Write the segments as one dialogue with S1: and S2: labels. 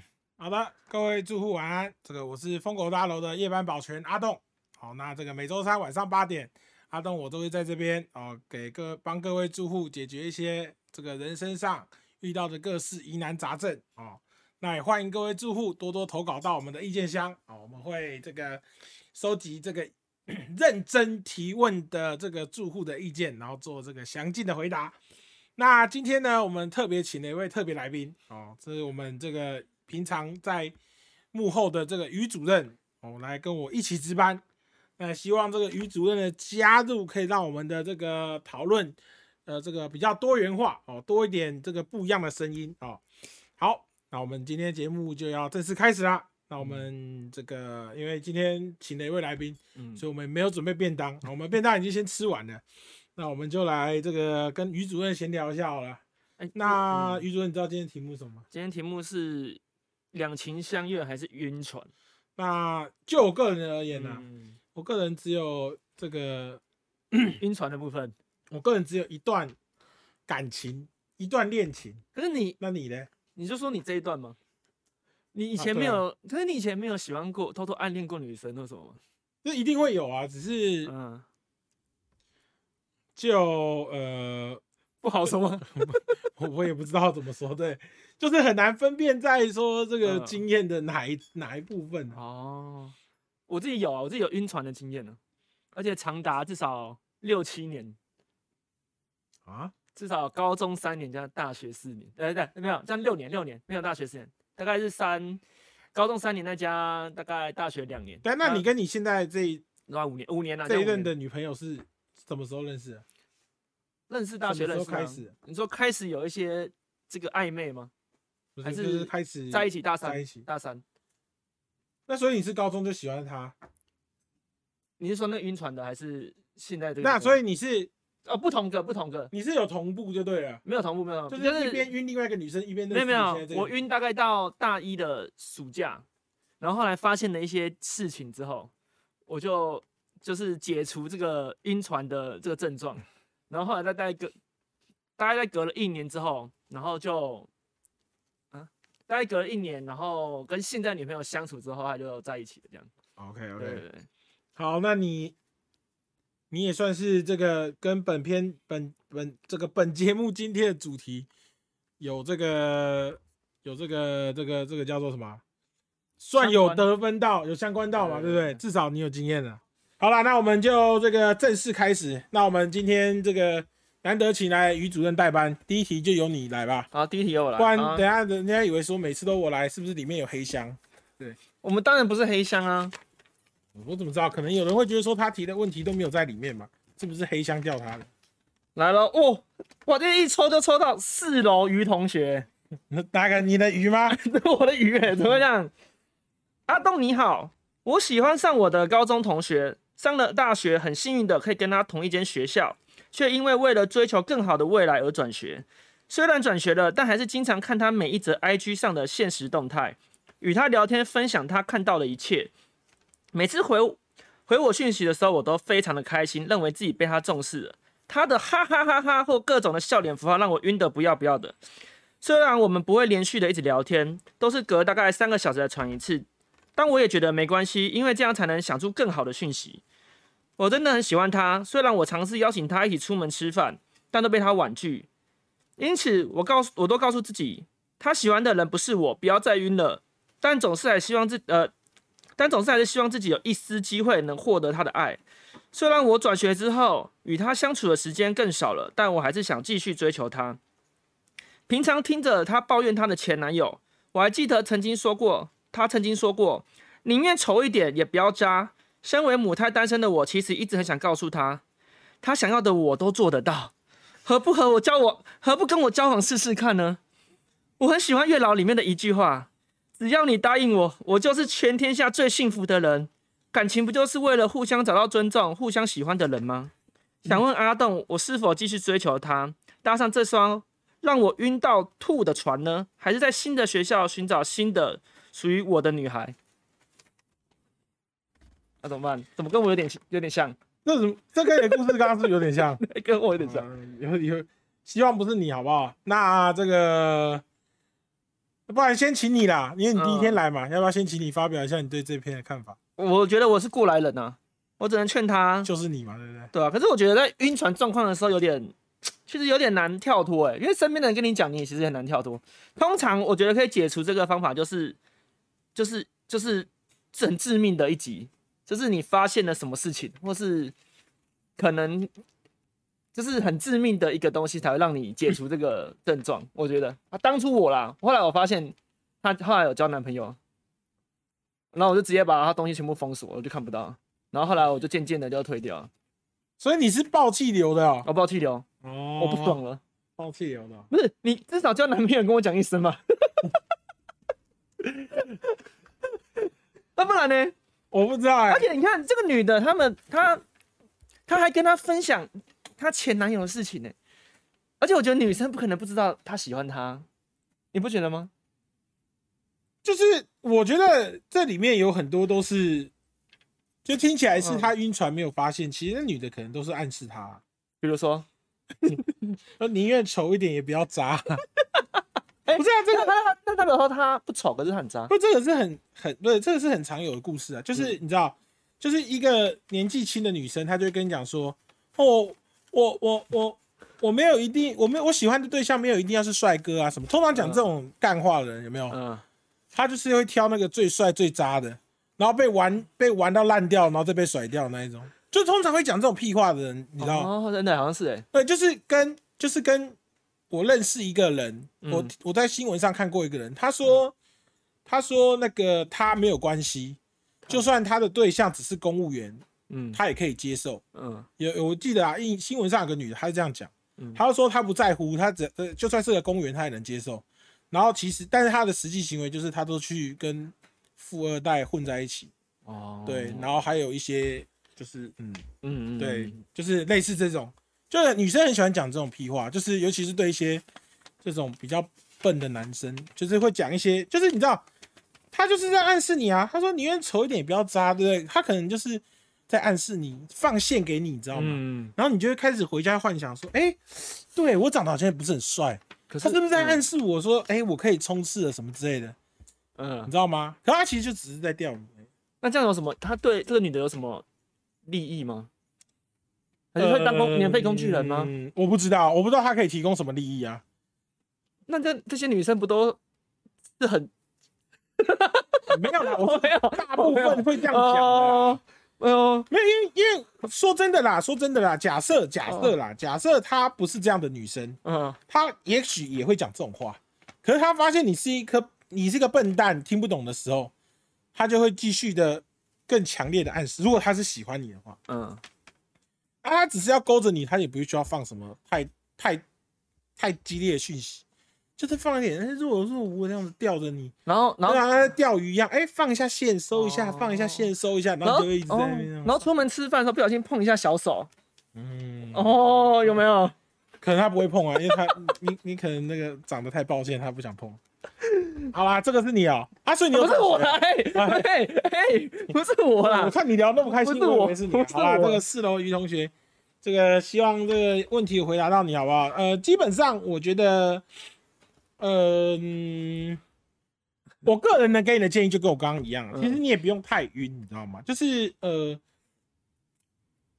S1: 好的，各位住户晚安。这个我是疯狗大楼的夜班保全阿栋。好，那这个每周三晚上八点，阿栋我都会在这边哦，给各帮各位住户解决一些这个人身上遇到的各式疑难杂症哦。那也欢迎各位住户多多投稿到我们的意见箱哦，我们会这个收集这个 认真提问的这个住户的意见，然后做这个详尽的回答。那今天呢，我们特别请了一位特别来宾哦，这是我们这个平常在幕后的这个于主任哦，来跟我一起值班。那希望这个于主任的加入，可以让我们的这个讨论，呃，这个比较多元化哦，多一点这个不一样的声音哦。好，那我们今天节目就要正式开始啦。那我们这个因为今天请了一位来宾，
S2: 嗯，
S1: 所以我们没有准备便当，我们便当已经先吃完了。那我们就来这个跟于主任闲聊一下好了。
S2: 哎
S1: 那
S2: 嗯
S1: 于主任，你知道今天题目是什么吗？
S2: 今天题目是两情相悦还是晕船？
S1: 那就我个人而言呢、
S2: 嗯，
S1: 我个人只有这个，
S2: 晕船的部分。
S1: 我个人只有一段感情，一段恋情。
S2: 可是你，
S1: 那你呢？
S2: 你就说你这一段吗？你以前没有，可是你以前没有喜欢过、偷偷暗恋过女生或什么吗？
S1: 这一定会有啊，只是
S2: 嗯，
S1: 就呃，
S2: 不好说吗？
S1: 我我也不知道怎么说，对，就是很难分辨在说这个
S2: 嗯。
S1: 经验的哪一哪一部分啊。
S2: 哦，我自己有啊，我自己有晕船的经验呢，而且长达至少六七年，
S1: 啊，
S2: 至少高中三年加大学四年，呃，对，没有，这样六年，六年没有大学四年，大概是三，高中三年再加大概大学两年。
S1: 但那你跟你现在这一
S2: 那五年，五年啊，
S1: 这一任的女朋友是什么时候认识的？
S2: 认识大学
S1: 什么
S2: 认识
S1: 候开始？
S2: 你说开始有一些这个暧昧吗？还
S1: 是开始
S2: 在一起大三，
S1: 在一起。
S2: 大三。
S1: 那所以你是高中就喜欢他？
S2: 你是说那个晕船的，还是现在这个？
S1: 那所
S2: 以
S1: 以你是
S2: 哦，不同个，不同个，
S1: 你是有同步就对了，
S2: 没有同步，没有同步，
S1: 就是一边晕另外一个女生，一边
S2: 没有没有，我晕大概到大一的暑假，然后后来发现了一些事情之后，我就就是解除这个晕船的这个症状，然后后来再待隔，大概在隔了一年之后，然后就，啊，大概隔了一年，然后跟现在女朋友相处之后，他就在一起了，这样。
S1: OK OK，
S2: 对对，
S1: 好，那你你也算是这个跟本片本本这个本节目今天的主题有这个有这个这个这个叫做什么啊？算有得分到，有相关到嘛，对不对至少你有经验了。好了，那我们就这个正式开始。那我们今天这个难得请来于主任代班，第一题就由你来吧，
S2: 好，第一题由我来，
S1: 不然
S2: 啊
S1: 等下人家以为说每次都我来，是不是里面有黑箱？
S2: 对我们当然不是黑箱啊，
S1: 我怎么知道？可能有人会觉得说他提的问题都没有在里面嘛？是不是黑箱掉他的？
S2: 来了哦，我这一抽就抽到四楼于同学。
S1: 那哪个你的鱼吗？
S2: 我的鱼哎，怎么样？阿东你好，我喜欢上我的高中同学，上了大学，很幸运的可以跟他同一间学校，却因为为了追求更好的未来而转学。虽然转学了，但还是经常看他每一则 IG 上的现实动态，与他聊天，分享他看到的一切。每次回回我讯息的时候，我都非常的开心，认为自己被他重视了。他的哈哈哈哈或各种的笑脸符号让我晕得不要不要的。虽然我们不会连续的一直聊天，都是隔大概三个小时才传一次，但我也觉得没关系，因为这样才能想出更好的讯息。我真的很喜欢他，虽然我尝试邀请他一起出门吃饭，但都被他婉拒。因此，我告诉我都告诉自己，他喜欢的人不是我，不要再晕了。但总是还希望自呃，但总是还是希望自己有一丝机会能获得他的爱。虽然我转学之后与他相处的时间更少了，但我还是想继续追求他。平常听着她抱怨她的前男友，我还记得曾经说过，他曾经说过，宁愿丑一点也不要渣。身为母胎单身的我，其实一直很想告诉他，他想要的我都做得到，何不和我交往，何不跟我交往试试看呢？我很喜欢月老里面的一句话：只要你答应我，我就是全天下最幸福的人。感情不就是为了互相找到尊重、互相喜欢的人吗？想问阿栋，我是否继续追求他，搭上这双让我晕到吐的船呢？还是在新的学校寻找新的属于我的女孩？那、怎么办？怎么跟我有点有点像？
S1: 这怎么这跟你的故事刚刚是有点像？
S2: 跟我有点像。
S1: 嗯有有，希望不是你好不好？那这个不然先请你啦，因为你第一天
S2: 嗯
S1: 来嘛，要不要先请你发表一下你对这篇的看法？
S2: 我觉得我是过来人呐、我只能劝他，
S1: 就是你嘛，对不对？
S2: 对啊。可是我觉得在晕船状况的时候，有点其实有点难跳脱哎，因为身边的人跟你讲，你也其实很难跳脱。通常我觉得可以解除这个方法，就是就是就是很致命的一集，就是你发现了什么事情，或是可能就是很致命的一个东西，才会让你解除这个症状。我觉得啊，当初我啦，后来我发现她后来有交男朋友，然后我就直接把她东西全部封锁，我就看不到。然后后来我就渐渐的就退掉了，
S1: 所以你是爆气流的哦，
S2: 我爆气流，
S1: 哦
S2: 我不爽了。
S1: 爆气流的哦，
S2: 不是你至少交男朋友跟我讲一声嘛，那不然呢？
S1: 我不知道哎
S2: 而，且你看这个女的，他们她她还跟她分享她前男友的事情呢，而且我觉得女生不可能不知道她喜欢他，你不觉得吗？
S1: 就是我觉得这里面有很多都是，就听起来是
S2: 嗯
S1: 他晕船没有发现，其实那女的可能都是暗示他，
S2: 比如说，
S1: 呃，宁愿丑一点也不要渣。
S2: 哎
S1: 不是啊，这个
S2: 他那代表说他不丑，可是他很渣。
S1: 不，这个是很很对，这个是很常有的故事啊。就是你知道，就是一个年纪轻的女生，她就会跟你讲说，哦，我我我我没有一定，我没有我喜欢的对象没有一定要是帅哥啊什么。通常讲这种干话的人有没有？
S2: 嗯，
S1: 他就是会挑那个最帅最渣的，然后被玩被玩到烂掉，然后再被甩掉那一种。就通常会讲这种屁话的人，你知道？
S2: 哦，真的好像是哎，
S1: 对，就是跟就是跟我认识一个人，我
S2: 嗯。
S1: 我在新闻上看过一个人，他说他说那个他没有关系，就算他的对象只是公务员，
S2: 嗯。
S1: 他也可以接受。
S2: 嗯。
S1: 有有我记得啊，新新闻上有个女的，她是这样讲
S2: 嗯，
S1: 她说她不在乎，她只呃就算是个公务员，她也能接受。然后其实，但是她的实际行为就是她都去跟富二代混在一起，
S2: 哦，
S1: 对，然后还有一些就是嗯，
S2: 嗯嗯
S1: 对，就是类似这种，就是女生很喜欢讲这种屁话，就是尤其是对一些这种比较笨的男生，就是会讲一些，就是你知道，他就是在暗示你啊，他说宁愿丑一点也不要渣，对不对？他可能就是在暗示你，放线给你，你知道吗？
S2: 嗯，
S1: 然后你就会开始回家幻想说，哎、对我长得好像也不是很帅，
S2: 可是
S1: 他是不是在暗示我说，哎、我可以冲刺了什么之类的，
S2: 嗯
S1: 你，知道吗？可他其实就只是在钓鱼。
S2: 那这样有什么？他对这个女的有什么利益吗？还是会当工免费工具人吗？
S1: 嗯，我不知道，我不知道他可以提供什么利益啊。
S2: 那这这些女生不都是很
S1: 没有啦，我说
S2: 没有
S1: 大部分会这样讲的
S2: 哎呦，
S1: 没有，因为因为说真的啦，说真的啦，假设假设啦，假设她不是这样的女生，
S2: 嗯
S1: 她也许也会讲这种话。可是她发现你是一颗你是个笨蛋，听不懂的时候，她就会继续的更强烈的暗示。如果她是喜欢你的话，
S2: 嗯，
S1: 啊，他只是要勾着你，他也不需要放什么太太太激烈的讯息，就是放一点哎若有若无这样子吊着你，
S2: 然后然后
S1: 然后像钓鱼一样，哎、放一下线收一下，
S2: 哦
S1: 放一下线收一下，然
S2: 然后
S1: 后就会一直在
S2: 哦
S1: 那边。
S2: 然后出门吃饭的时候不小心碰一下小手，
S1: 嗯，
S2: 哦，有没有？
S1: 可能他不会碰啊，因为他 你你可能那个长得太抱歉，他不想碰。好啦，这个是你哦、啊，所以你有
S2: 不是我啦，哎哎哎，不是我啦
S1: 我，看你聊那么开心，
S2: 不是我
S1: 是你好啦，
S2: 我
S1: 这个四楼于同学，这个希望这个问题回答到你好不好？呃，基本上我觉得，呃嗯，我个人呢给你的建议就跟我刚刚一样，
S2: 嗯
S1: 其实你也不用太晕，你知道吗？就是呃，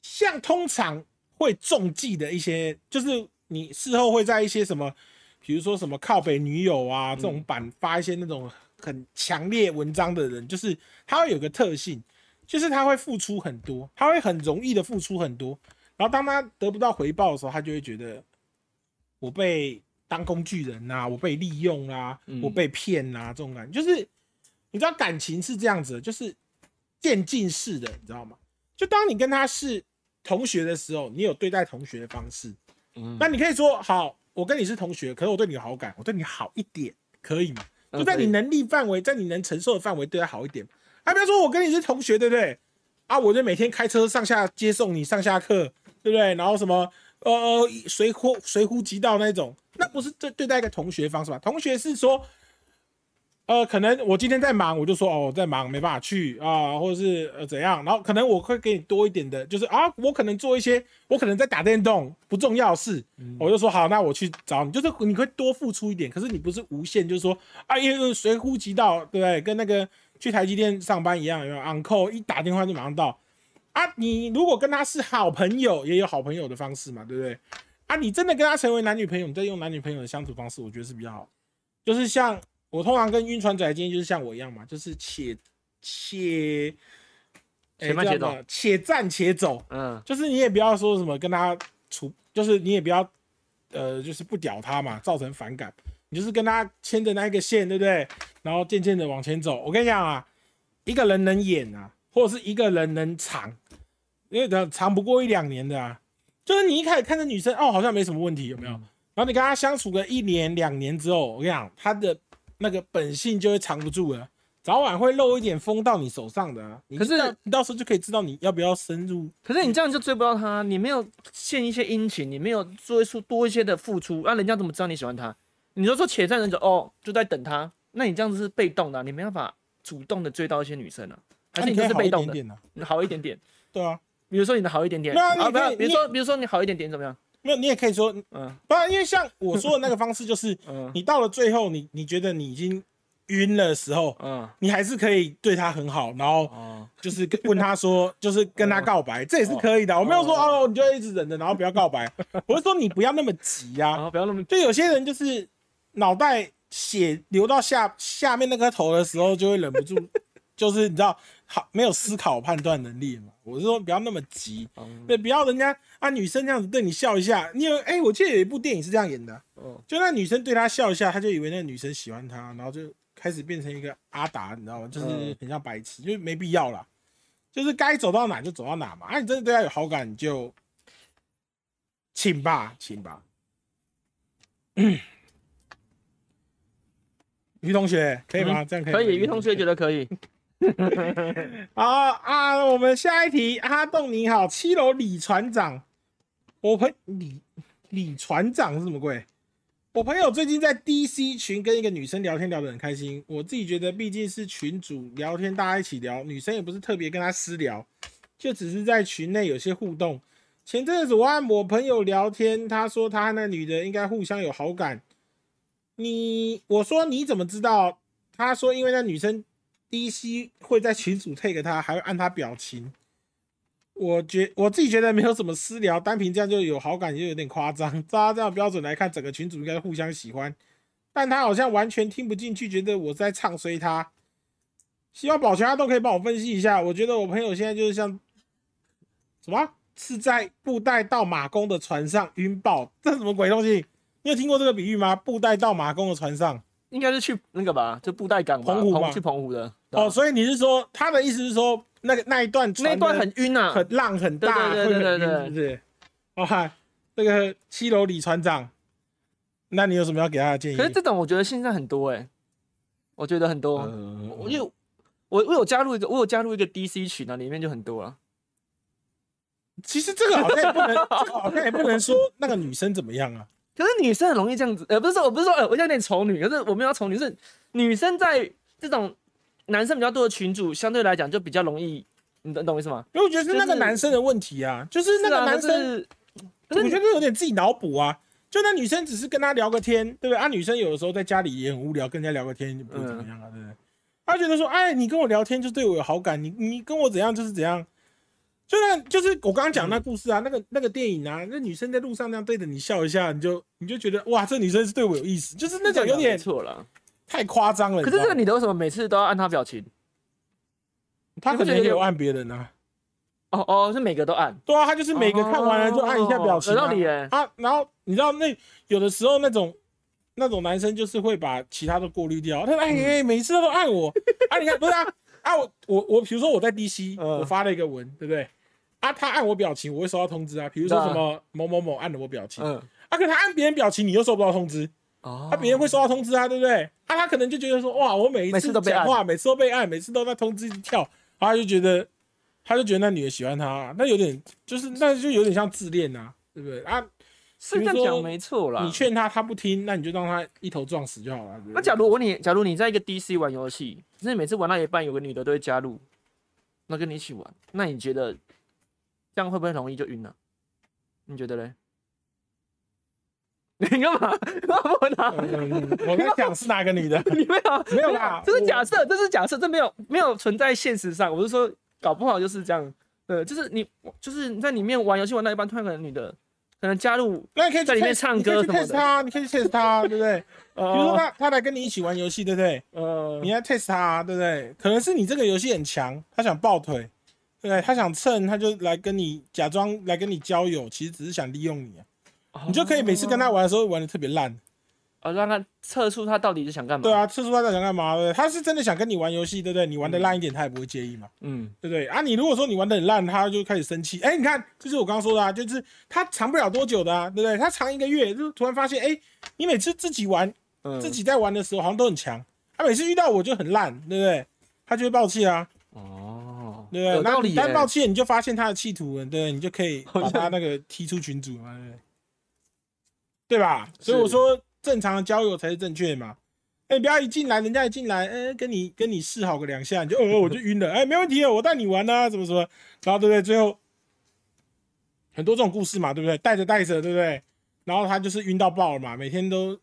S1: 像通常会中计的一些，就是你事后会在一些什么，比如说什么靠北女友啊这种版发一些那种很强烈文章的人，就是他会有个特性，就是他会付出很多，他会很容易的付出很多，然后当他得不到回报的时候，他就会觉得我被当工具人呐、我被利用啊，
S2: 嗯。
S1: 我被骗呐、这种感觉，就是你知道感情是这样子的，就是渐进式的，你知道吗？就当你跟他是同学的时候，你有对待同学的方式，
S2: 嗯。
S1: 那你可以说好，我跟你是同学，可是我对你有好感，我对你好一点，可以吗？就在你能力范围，在你能承受的范围，对他好一点。啊，不要说我跟你是同学，对不对？啊，我就每天开车上下接送你上下课，对不对？然后什么呃呃随呼随呼即到那种，那不是对对待一个同学方式吧？同学是说，呃，可能我今天在忙，我就说哦我在忙，没办法去啊，或者是呃怎样，然后可能我会给你多一点的，就是啊，我可能做一些，我可能在打电动，不重要的事，我就说好，那我去找你，就是你会多付出一点，可是你不是无限，就是说啊，因为随呼即到，对不对？跟那个去台积电上班一样，有 uncle 一打电话就马上到啊？你如果跟他是好朋友，也有好朋友的方式嘛，对不对？啊，你真的跟他成为男女朋友，你再用男女朋友的相处方式，我觉得是比较好，就是像。我通常跟晕船仔今天就是像我一样嘛，就是且且
S2: 且慢且走，
S1: 且战且走。嗯，就是你也不要说什么跟他处，就是你也不要呃，就是不屌他嘛，造成反感。你就是跟他牵着那一个线，对不对？然后渐渐的往前走。我跟你讲啊，一个人能演啊，或者是一个人能长，因为长长不过一两年的啊。就是你一开始看着女生哦，好像没什么问题，有没有？然后你跟他相处个一年两年之后，我跟你讲，他的。那个本性就会藏不住了，早晚会漏一点风到你手上的。可是你到时候就可以知道你要不要深入。
S2: 可是你这样就追不到他，你没有献一些殷勤，你没有做出多一些的付出，那人家怎么知道你喜欢他？你就说且战人者哦，就在等他，那你这样子是被动的，你没办法主动的追到一些女生啊。还是你就是被动的？你好一点点。
S1: 对啊，
S2: 比如说你的好一点点。啊，不要，比如说比如说你好一点点怎么样？
S1: 没有，你也可以说，嗯，不然，因为像我说的那个方式，就是，嗯，你到了最后，你你觉得你已经晕了的时候，嗯，你还是可以对他很好，然后，就是问他说，就是跟他告白，这也是可以的。我没有说哦，你就一直忍着，然后不要告白。我是说你不要那么急呀，
S2: 不要那么，
S1: 就有些人就是脑袋血流到下下面那颗头的时候，就会忍不住，就是你知道。好，没有思考判断能力嘛？我是说不要那么急，对，不要人家啊女生这样子对你笑一下，你有哎，我记得有一部电影是这样演的，就那女生对他笑一下，他就以为那女生喜欢他，然后就开始变成一个阿达，你知道吗？就是很像白痴，就没必要啦，就是该走到哪就走到哪嘛。啊，你真的对他有好感，你就请吧，请吧。于同学可以吗？这样可以？
S2: 可以，于同学觉得可以。
S1: 好啊，我们下一题，阿栋你好，七楼李船长，我朋李李船长是什么鬼？我朋友最近在 DC 群跟一个女生聊天，聊得很开心。我自己觉得毕竟是群主聊天，大家一起聊，女生也不是特别跟他私聊，就只是在群内有些互动。前阵子我按我朋友聊天，他说他和那女的应该互相有好感。你我说你怎么知道？他说因为那女生。D.C 会在群主 take 他，还会按他表情。我觉我自己觉得没有什么私聊，单凭这样就有好感，就有点夸张。照他这样标准来看，整个群主应该互相喜欢，但他好像完全听不进去，觉得我在唱衰他。希望保全他都可以帮我分析一下。我觉得我朋友现在就是像什么是在布袋到马公的船上晕爆，这什么鬼东西？你有听过这个比喻吗？布袋到马公的船上。
S2: 应该是去那个吧，就布袋港
S1: 澎湖嘛，
S2: 去澎湖的。
S1: 哦，所以你是说他的意思是说，那个那一段
S2: 那一段很晕啊，
S1: 很浪很大，
S2: 对对对对
S1: 对，是不是？哦嗨，那个七楼李船长，那你有什么要给他的建议？
S2: 可是这种我觉得现在很多哎，我觉得很多，因为我我有加入一个，我有加入一个 DC 群啊，里面就很多啊。
S1: 其实这个好像也不能，这个好像也不能说那个女生怎么样啊。
S2: 可是女生很容易这样子，呃，不是说我不是说，呃，我有点丑女，可是我们要丑女，是女生在这种男生比较多的群组，相对来讲就比较容易，你懂懂我意思吗？
S1: 因为我觉得是那个男生的问题啊，就是那个男生，我觉得有点自己脑补啊，就那女生只是跟他聊个天，对不对？啊，女生有的时候在家里也很无聊，跟人家聊个天不会怎么样啊，对不对？他觉得说，哎，你跟我聊天就对我有好感，你你跟我怎样就是怎样。就那，就是我刚刚讲那故事啊，那个那个电影啊，那女生在路上那样对着你笑一下，你就你就觉得哇，这女生是对我有意思，就是那种有点
S2: 错了，
S1: 太夸张了。
S2: 可是这个女的为什么每次都要按她表情？
S1: 她可能也有按别人啊。
S2: 哦哦，是每个都按。
S1: 对啊，她就是每个看完了就按一下表情。
S2: 有道理哎。
S1: 啊，然后你知道那有的时候那种那种男生就是会把其他的过滤掉。他说哎哎，每次都按我啊，你看不是啊啊我我我比如说我在 DC，我发了一个文，对不对？啊，他按我表情，我会收到通知啊。比如说什么某某某按了我表情，嗯，啊，可他按别人表情，你又收不到通知，哦，他别人会收到通知啊，对不对？啊，他可能就觉得说，哇，我每一次讲话，每次都被按，每次都在通知跳，他就觉得，他就觉得那女的喜欢他，那有点就是，那就有点像自恋呐，对不对？啊，
S2: 是这样讲没错啦。
S1: 你劝他他不听，那你就让他一头撞死就好了。
S2: 那假如我问你，假如你在一个 DC 玩游戏，就是每次玩到一半有个女的都会加入，那跟你一起玩，那你觉得这样会不会容易就晕了？你觉得嘞？你干嘛？干嘛问他？
S1: 嗯我在讲是哪个女的？
S2: 你没有
S1: 没有啦
S2: 这是假设，这是假设，这没有没有存在现实上。我是说，搞不好就是这样。对，就是你就是你在里面玩游戏玩到一半，突然有个女的可能加入，
S1: 那你可以去
S2: 在里面唱歌什么
S1: test
S2: 的
S1: 他，你可以去 test 他，对不对？比如说
S2: 呃
S1: 他他来跟你一起玩游戏，对不对？
S2: 呃
S1: 你来 test 他，对不对？可能是你这个游戏很强，他想抱腿，对？他想蹭，他就来跟你假装来跟你交友，其实只是想利用你啊。你就可以每次跟他玩的时候玩的特别烂。
S2: 哦，让他测出他到底是想干嘛。
S1: 对，啊，测出他在想干嘛？对对？他是真的想跟你玩游戏，对不对？你玩的烂一点，他也不会介意嘛，
S2: 嗯，
S1: 对不对？啊，你如果说你玩的很烂，他就开始生气。哎，你看，就是我刚刚说的啊，就是他藏不了多久的啊，对不对？他藏一个月，就突然发现，哎，你每次自己玩，
S2: 嗯
S1: 自己在玩的时候好像都很强，他每次遇到我就很烂，对不对？他就会爆气啊，
S2: 哦，
S1: 对不对？那你
S2: 有道理耶。
S1: 单爆气，你就发现他的企图了，对？你就可以 把他那个踢出群组嘛，对对？吧？所以我说正常的交友才是正确的嘛。哎、不要一进来，人家一进来，哎、跟你跟你示好个两下，你就哦，我就晕了，哎、没问题哦，我带你玩啊，怎么什么，然后对不对？最后很多这种故事嘛，对不对？带着带着，对不对？然后他就是晕到爆了嘛，每天都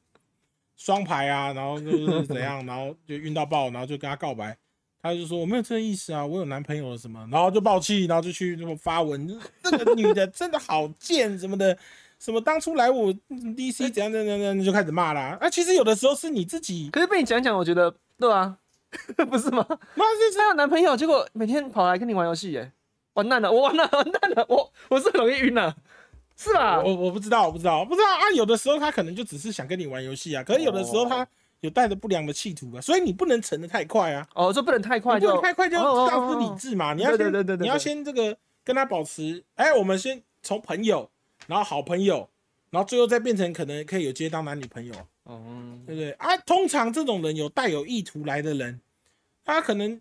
S1: 双排啊，然后就是怎样，然后就晕到爆，然后就跟他告白，他就说我没有这个意思啊，我有男朋友了什么，然后就爆气，然后就去这么发文，就是这个女的真的好贱什么的，什么当初来我 DC 怎样怎样怎样，就开始骂啦。啊，其实有的时候是你自己，
S2: 可是被你讲讲，我觉得对啊，不是吗？
S1: 妈就是
S2: 她有男朋友，结果每天跑来跟你玩游戏，耶，完蛋了，我完了，完蛋了，我我是很容易晕了，是吧？
S1: 我我不知道，我不知道，不知道啊。有的时候他可能就只是想跟你玩游戏啊，可是有的时候他有带着不良的企图吧，所以你不能沉得太快啊。
S2: 哦，这不能太快就
S1: 不能太快就丧失
S2: 哦
S1: 理智嘛。你要先，
S2: 对对对对对
S1: 你要先这个跟他保持，哎，我们先从朋友，然后好朋友，然后最后再变成可能可以有接当男女朋友，
S2: 哦，
S1: 对不对啊？通常这种人有带有意图来的人，他可能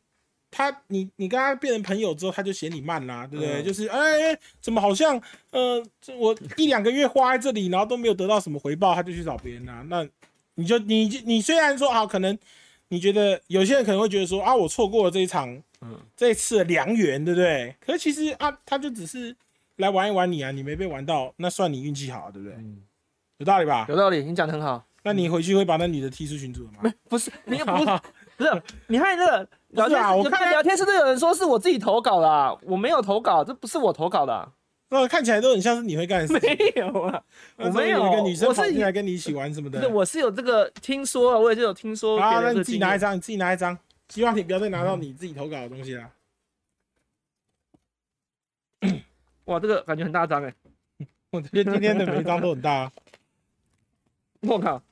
S1: 他你你跟他变成朋友之后，他就嫌你慢啦，对不对？
S2: 嗯
S1: 就是哎，怎么好像呃，这我一两个月花在这里，然后都没有得到什么回报，他就去找别人啦、那你就你就你虽然说好，可能你觉得有些人可能会觉得说啊，我错过了这一场，
S2: 嗯
S1: 这一次的良缘，对不对？可是其实啊，他就只是来玩一玩你啊，你没被玩到，那算你运气好，对不对？
S2: 嗯
S1: 有道理吧？
S2: 有道理，你讲的很好。
S1: 那你回去会把那女的踢出群组了吗？
S2: 不是你不是 不是你看那个聊天
S1: 我看他
S2: 聊天室都有人说是我自己投稿的啊，我没有投稿，这不是我投稿的啊，
S1: 那看起来都很像是你会干的事情。
S2: 没有啊，我没有
S1: 有一个女生
S2: 我是
S1: 跑进来跟你一起玩什么的
S2: 不是，。我是有这个听说啊，我也是有听说
S1: 啊，那你。自己拿一张，你自己拿一张。希望你不要再拿到你自己投稿的东西啦。
S2: 哇，这个感觉很大张哎，
S1: 我觉得今天的每一张都很大啊。
S2: 我靠！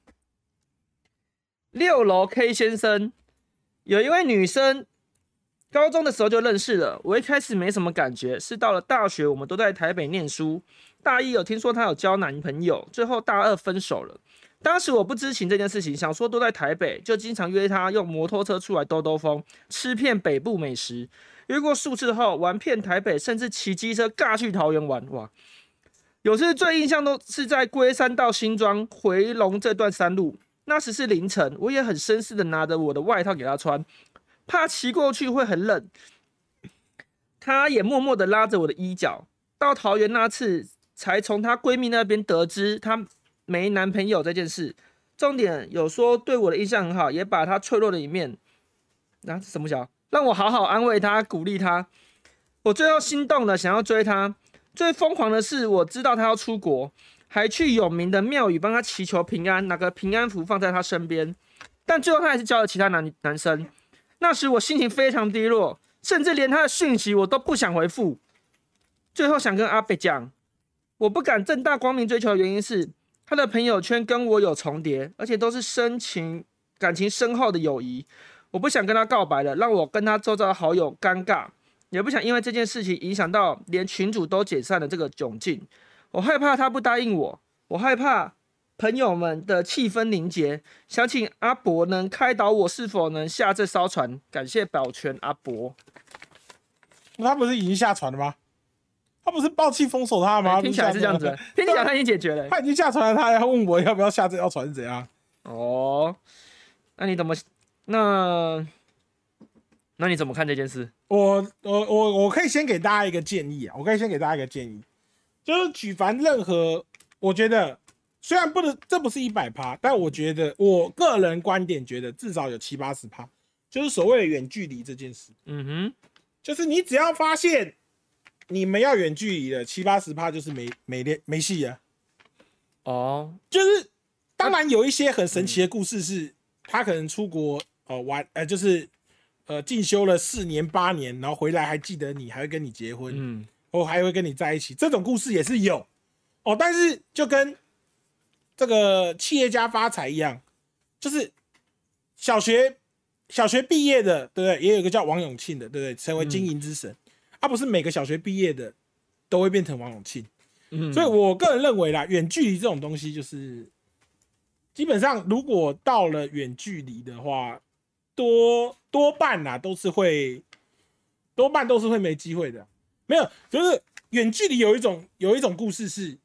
S2: 六楼 K 先生有一位女生，高中的时候就认识了。我一开始没什么感觉，是到了大学，我们都在台北念书。大一有听说她有交男朋友，最后大二分手了。当时我不知情这件事情，想说都在台北，就经常约她用摩托车出来兜兜风，吃遍北部美食。约过数次后，玩遍台北，甚至骑机车尬去桃园玩。哇！有次最印象都是在龟山到新庄回龙这段山路，那时是凌晨，我也很绅士的拿着我的外套给她穿，怕骑过去会很冷。她也默默的拉着我的衣角。到桃园那次，才从她闺蜜那边得知她没男朋友这件事。重点有说对我的印象很好，也把她脆弱的一面，啊什么小，让我好好安慰她，鼓励她。我最后心动了，想要追她。最疯狂的是，我知道她要出国，还去有名的庙宇帮她祈求平安，拿个平安符放在她身边。但最后她还是交了其他男男生。那时我心情非常低落，甚至连他的讯息我都不想回复。最后想跟阿北讲，我不敢正大光明追求的原因是，他的朋友圈跟我有重叠，而且都是深情、感情深厚的友谊。我不想跟他告白了，让我跟他周遭的好友尴尬，也不想因为这件事情影响到连群主都解散的这个窘境。我害怕他不答应我，我害怕朋友们的气氛凝结。想请阿伯能开导我，是否能下这艘船？感谢保全阿伯。
S1: 他不是已经下船了吗？他不是暴气封锁他吗？
S2: 听起来是这样子，听起来他已经解决了。
S1: 他已经下船了，他还要问我要不要下这条船是怎样？
S2: 哦，那你怎么那那你怎么看这件事？
S1: 我我我我可以先给大家一个建议啊，我可以先给大家一个建议，就是举凡任何，我觉得虽然不能这不是一百趴，但我觉得我个人观点觉得至少有七八十趴，就是所谓的远距离这件事。
S2: 嗯哼，
S1: 就是你只要发现你们要远距离了，七八十趴就是没没练没戏啊。
S2: 哦，
S1: 就是当然有一些很神奇的故事是，他可能出国呃玩呃就是呃进修了四年八年，然后回来还记得你，还会跟你结婚，
S2: 嗯
S1: 或还会跟你在一起，这种故事也是有哦。但是就跟这个企业家发财一样，就是小学小学毕业的，对不对？也有一个叫王永庆的，对不对？成为经营之神，啊，不是每个小学毕业的都会变成王永庆。
S2: 嗯，
S1: 所以我个人认为啦，远距离这种东西就是基本上，如果到了远距离的话，多多半啦都是会，多半都是会没机会的。没有，就是远距离有一种有一种故事是，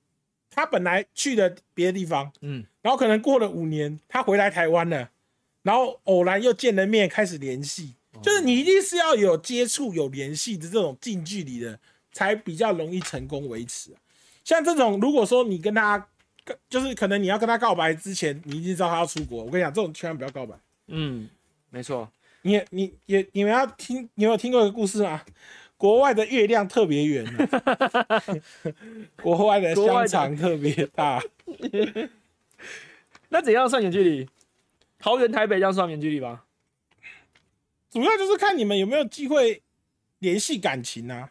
S1: 他本来去了别的地方，
S2: 嗯
S1: 然后可能过了五年，他回来台湾了，然后偶然又见了面，开始联系。就是你一定是要有接触、有联系的这种近距离的，才比较容易成功维持啊。像这种，如果说你跟他，就是可能你要跟他告白之前，你一定知道他要出国，我跟你讲，这种千万不要告白。
S2: 嗯，没错，
S1: 你也你也你们要听，你有没有听过一个故事吗？国外的月亮特别圆、啊，国外的香肠特别大。
S2: 那怎样算远距离？桃园台北这样算远距离吧？
S1: 主要就是看你们有没有机会联系感情啊。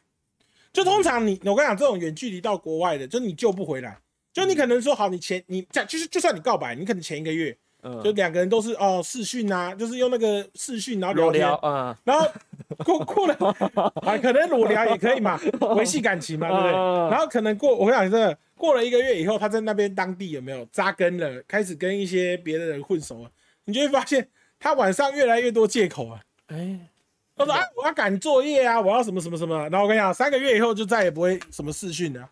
S1: 就通常你，我跟你讲，这种远距离到国外的，就你救不回来。就你可能说好，你前你这样，就是就算你告白，你可能前一个月
S2: 嗯，
S1: 就两个人都是哦视讯啊，就是用那个视讯然后聊天，
S2: 聊啊，
S1: 然后过 过了啊，可能裸聊也可以嘛，维系感情嘛，对不对？
S2: 嗯
S1: 然后可能过，我跟你讲真的，过了一个月以后，他在那边当地有没有扎根了，开始跟一些别的人混熟了，你就会发现他晚上越来越多借口啊。
S2: 哎，
S1: 他说啊，我要赶作业啊，我要什么什么什么。然后我跟你讲，三个月以后就再也不会什么视讯了。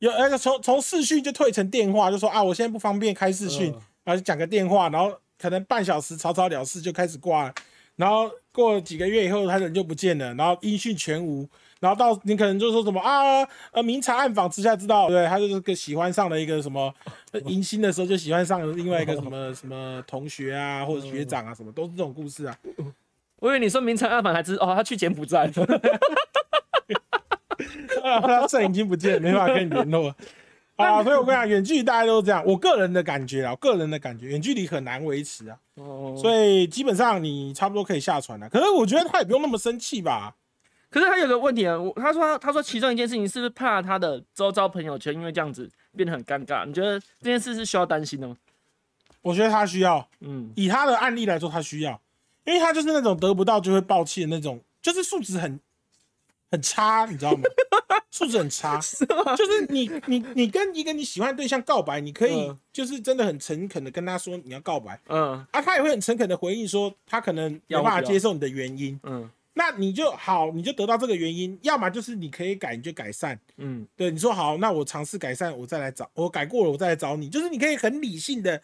S1: 有那个从从视讯就退成电话，就说啊，我现在不方便开视讯，
S2: 嗯
S1: 然后就讲个电话，然后可能半小时草草了事就开始挂了。然后过了几个月以后，他人就不见了，然后音讯全无。然后到你可能就说什么啊，呃，明察暗访之下知道，对，他就是个喜欢上了一个什么，呃迎新的时候就喜欢上了另外一个什么什么同学啊，或者学长啊，什么都是这种故事啊。
S2: 我以为你说明察暗访才知哦，他去柬埔寨。
S1: 啊，他肾已经不见了，没办法跟你联络。啊，所以我跟你讲，远距离大家都是这样。我个人的感觉啊，我个人的感觉，远距离很难维持啊。
S2: 哦，
S1: 所以基本上你差不多可以下船了。可是我觉得他也不用那么生气吧？
S2: 可是他有个问题啊，我他说他他说其中一件事情是不是怕他的周遭朋友圈因为这样子变得很尴尬？你觉得这件事是需要担心的吗？
S1: 我觉得他需要，
S2: 嗯，
S1: 以他的案例来说，他需要，因为他就是那种得不到就会爆气的那种，就是素质很很差，你知道吗？素质很差，就是你你你跟一个你喜欢的对象告白，你可以
S2: 嗯
S1: 就是真的很诚恳的跟他说你要告白。
S2: 嗯
S1: 啊，他也会很诚恳的回应说，他可能没办法接受你的原因。
S2: 嗯
S1: 那你就好，你就得到这个原因，要么就是你可以改，你就改善。
S2: 嗯
S1: 对，你说好，那我尝试改善，我再来找，我改过了，我再来找你。就是你可以很理性的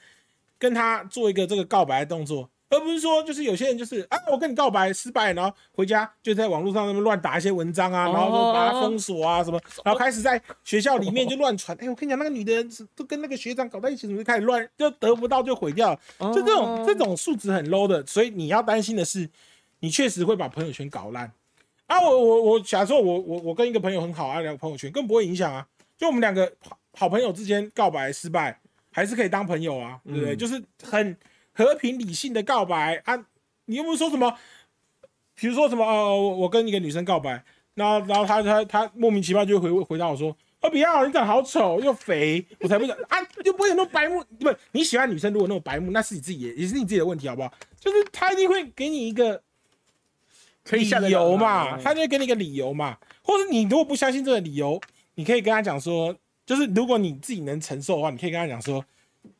S1: 跟他做一个这个告白的动作，而不是说就是有些人就是啊，我跟你告白失败，然后回家就在网络上那么乱打一些文章啊，
S2: 哦
S1: 然后就把他封锁啊什么，然后开始在学校里面就乱传。哎，我跟你讲，那个女的都跟那个学长搞在一起，怎么就开始乱，就得不到就毁掉就这种这种素质很 low 的，所以你要担心的是，你确实会把朋友圈搞烂。啊，我我我，假如说我我我跟一个朋友很好啊，聊朋友圈更不会影响啊。就我们两个好好朋友之间告白失败，还是可以当朋友啊，对不对？
S2: 嗯
S1: 就是很和平理性的告白啊。你又不是说什么，比如说什么呃，我我跟一个女生告白，然后然后她她她莫名其妙就回回答我说。哦，不要！你长得好丑又肥，我才不想啊！就不会有那种白目，不，你喜欢女生如果那种白目，那是你自己也也是你自己的问题，好不好？就是他一定会给你一个
S2: 可以下
S1: 理由嘛，
S2: 嗯
S1: 他就会给你一个理由嘛，或者你如果不相信这个理由，你可以跟他讲说，就是如果你自己能承受的话，你可以跟他讲说，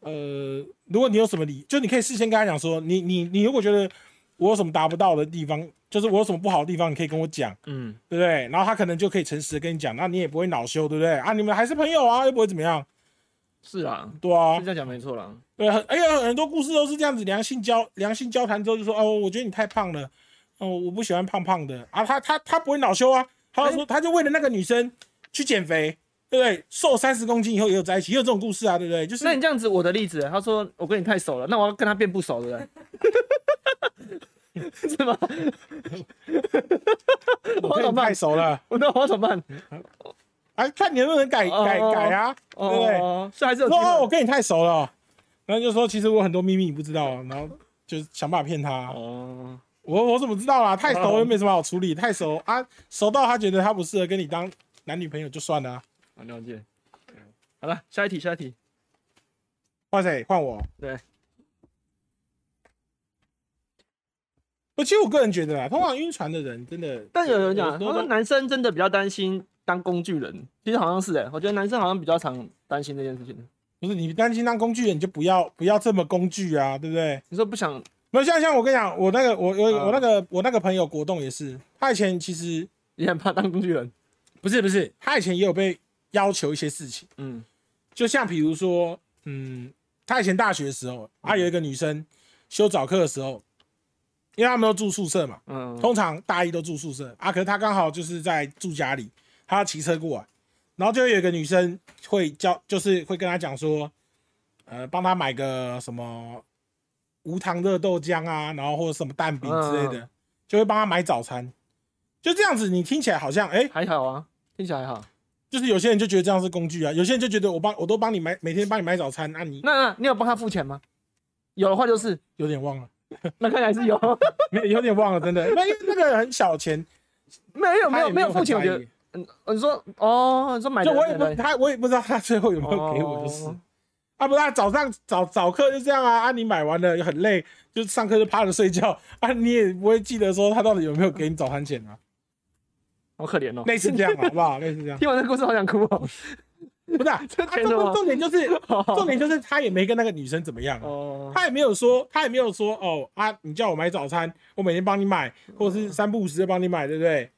S1: 呃，如果你有什么理，就你可以事先跟他讲说，你你你如果觉得我有什么达不到的地方，就是我有什么不好的地方，你可以跟我讲，
S2: 嗯，
S1: 对不对？然后他可能就可以诚实的跟你讲，那你也不会恼羞，对不对？啊，你们还是朋友啊，又不会怎么样，
S2: 是啊，
S1: 对啊
S2: 是，这样讲没错啦。
S1: 对，很哎呀，很多故事都是这样子，良性交良性交谈之后就说，哦，我觉得你太胖了，哦，我不喜欢胖胖的啊，他他他不会恼羞啊，他就说他就为了那个女生去减肥，对不对？瘦三十公斤以后也有在一起，也有这种故事啊，对不对？就是
S2: 那你这样子，我的例子，他说我跟你太熟了，那我要跟他变不熟，对不对？是吗？
S1: 我跟你
S2: 我怎么办
S1: 太？熟了，
S2: 我那我要怎么办？
S1: 哎，看你能不能改改
S2: 哦
S1: 改啊，对不对？
S2: 哦，是还是有机
S1: 说哦，我。跟你太熟了，然后就说其实我很多秘密你不知道，然后就是想办法骗他。
S2: 哦，
S1: 我我怎么知道啦？太熟又没什么好处理，太熟啊，熟到他觉得他不适合跟你当男女朋友就算了啊。
S2: 好了解。好了，下一题，下一题。
S1: 换谁？换我。
S2: 对。
S1: 我其实我个人觉得啊，通常晕船的人真的，
S2: 但有人讲，他说男生真的比较担心当工具人，其实好像是哎，我觉得男生好像比较常担心这件事情。
S1: 不是你担心当工具人，你就不要不要这么工具啊，对不对？
S2: 你说不想
S1: 没有像像我跟你讲，我那个我我
S2: 嗯
S1: 我那个我那个朋友国栋也是，他以前其实
S2: 也很怕当工具人？
S1: 不是不是，他以前也有被要求一些事情，
S2: 嗯。
S1: 就像比如说，嗯，他以前大学的时候，啊有一个女生修早课的时候，因为他们都住宿舍嘛，
S2: 嗯。
S1: 通常大一都住宿舍啊，可是他刚好就是在住家里，他要骑车过来，然后就有一个女生会教，就是会跟他讲说，呃，帮他买个什么无糖热豆浆啊，然后或者什么蛋饼之类的，就会帮他买早餐，就这样子，你听起来好像，哎、
S2: 还好啊，听起来还好。
S1: 就是有些人就觉得这样是工具啊，有些人就觉得我帮我都帮你买，每天帮你买早餐，那、你
S2: 那那你有帮他付钱吗？有的话就是，
S1: 有点忘了，
S2: 那看来是有，
S1: 没有点忘了，真的，那因为那个很小钱，
S2: 没有没
S1: 有
S2: 有没有付钱，我觉得嗯，你说哦，你说买
S1: 就我也不他我也不知道他最后有没有给我，就是。
S2: 哦
S1: 啊，不是、啊，早上早早课就这样啊，啊，你买完了很累，就上课就趴着睡觉啊，你也不会记得说他到底有没有给你早餐钱啊，
S2: 好可怜哦。
S1: 类似这样好不好？类似这样，
S2: 听完这故事好想哭哦。
S1: 不是、啊，啊
S2: 钱什么
S1: 重重点就是 重点就是他也没跟那个女生怎么样啊、
S2: 哦，
S1: 他也没有说，他也没有说哦啊，你叫我买早餐，我每天帮你买，或者是三不五时的帮你买，对不对？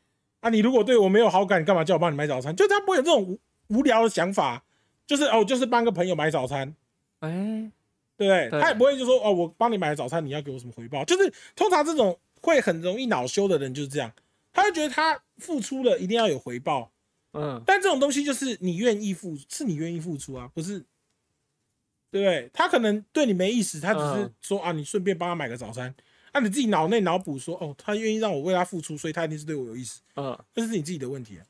S1: 啊，你如果对我没有好感，你干嘛叫我帮你买早餐？就他不会有这种无无聊的想法，就是哦，就是帮个朋友买早餐，
S2: 哎，
S1: 对不对？
S2: 对
S1: 他也不会就说哦，我帮你买早餐，你要给我什么回报？就是通常这种会很容易恼羞的人就是这样，他就觉得他付出了一定要有回报，
S2: 嗯，
S1: 但这种东西就是你愿意付，是你愿意付出啊，不是，对不对？他可能对你没意思，他只是
S2: 嗯
S1: 说、啊，你顺便帮他买个早餐，啊，你自己脑内脑补说哦，他愿意让我为他付出，所以他一定是对我有意思，
S2: 嗯，
S1: 这是你自己的问题啊。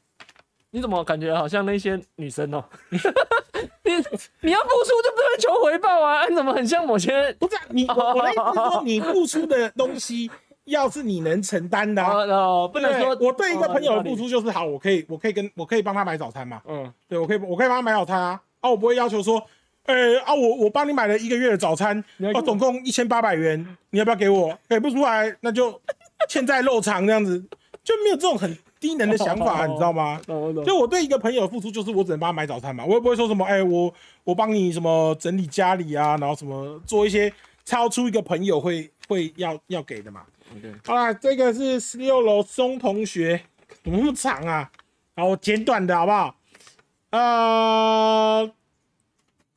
S2: 你怎么感觉好像那些女生哦？你你要付出就不能求回报啊？你怎么很像某些？
S1: 不是、啊、你，我我的意思是说，你付出的东西要是你能承担的、啊。
S2: 哦哦，不能
S1: 对
S2: 说
S1: 我对一个朋友的付
S2: 哦
S1: 出就是好，我可以，我可以跟我可以帮他买早餐嘛，
S2: 嗯，
S1: 对我可以，我可以帮他买早餐啊，啊，我不会要求说，呃、啊，我我帮你买了一个月的早餐，哦，
S2: 你还给我
S1: 总共一千八百元，你要不要给我？给不出来，那就 欠债肉偿这样子，就没有这种很低能的想法，
S2: 哦
S1: 你知道吗？就我对一个朋友的付出，就是我只能帮他买早餐嘛，我也不会说什么，哎、我我帮你什么整理家里啊，然后什么做一些超出一个朋友会会要要给的嘛。好啦，这个是十六楼松同学，怎么那么长啊？好，我简短的好不好？呃，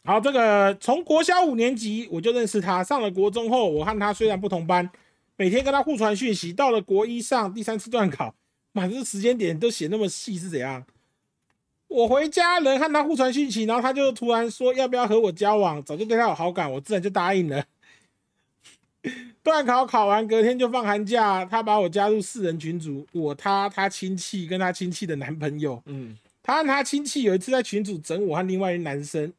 S1: 好，这个从国小五年级我就认识他，上了国中后，我和他虽然不同班，每天跟他互传讯息，到了国一上第三次段考，妈，这时间点都写那么细是怎样？我回家人和他互传讯息，然后他就突然说要不要和我交往，早就对他有好感，我自然就答应了。段考考完，隔天就放寒假，他把我加入四人群组，我他他亲戚跟他亲戚的男朋友，
S2: 嗯，
S1: 他和他亲戚有一次在群组整我和另外一个男生，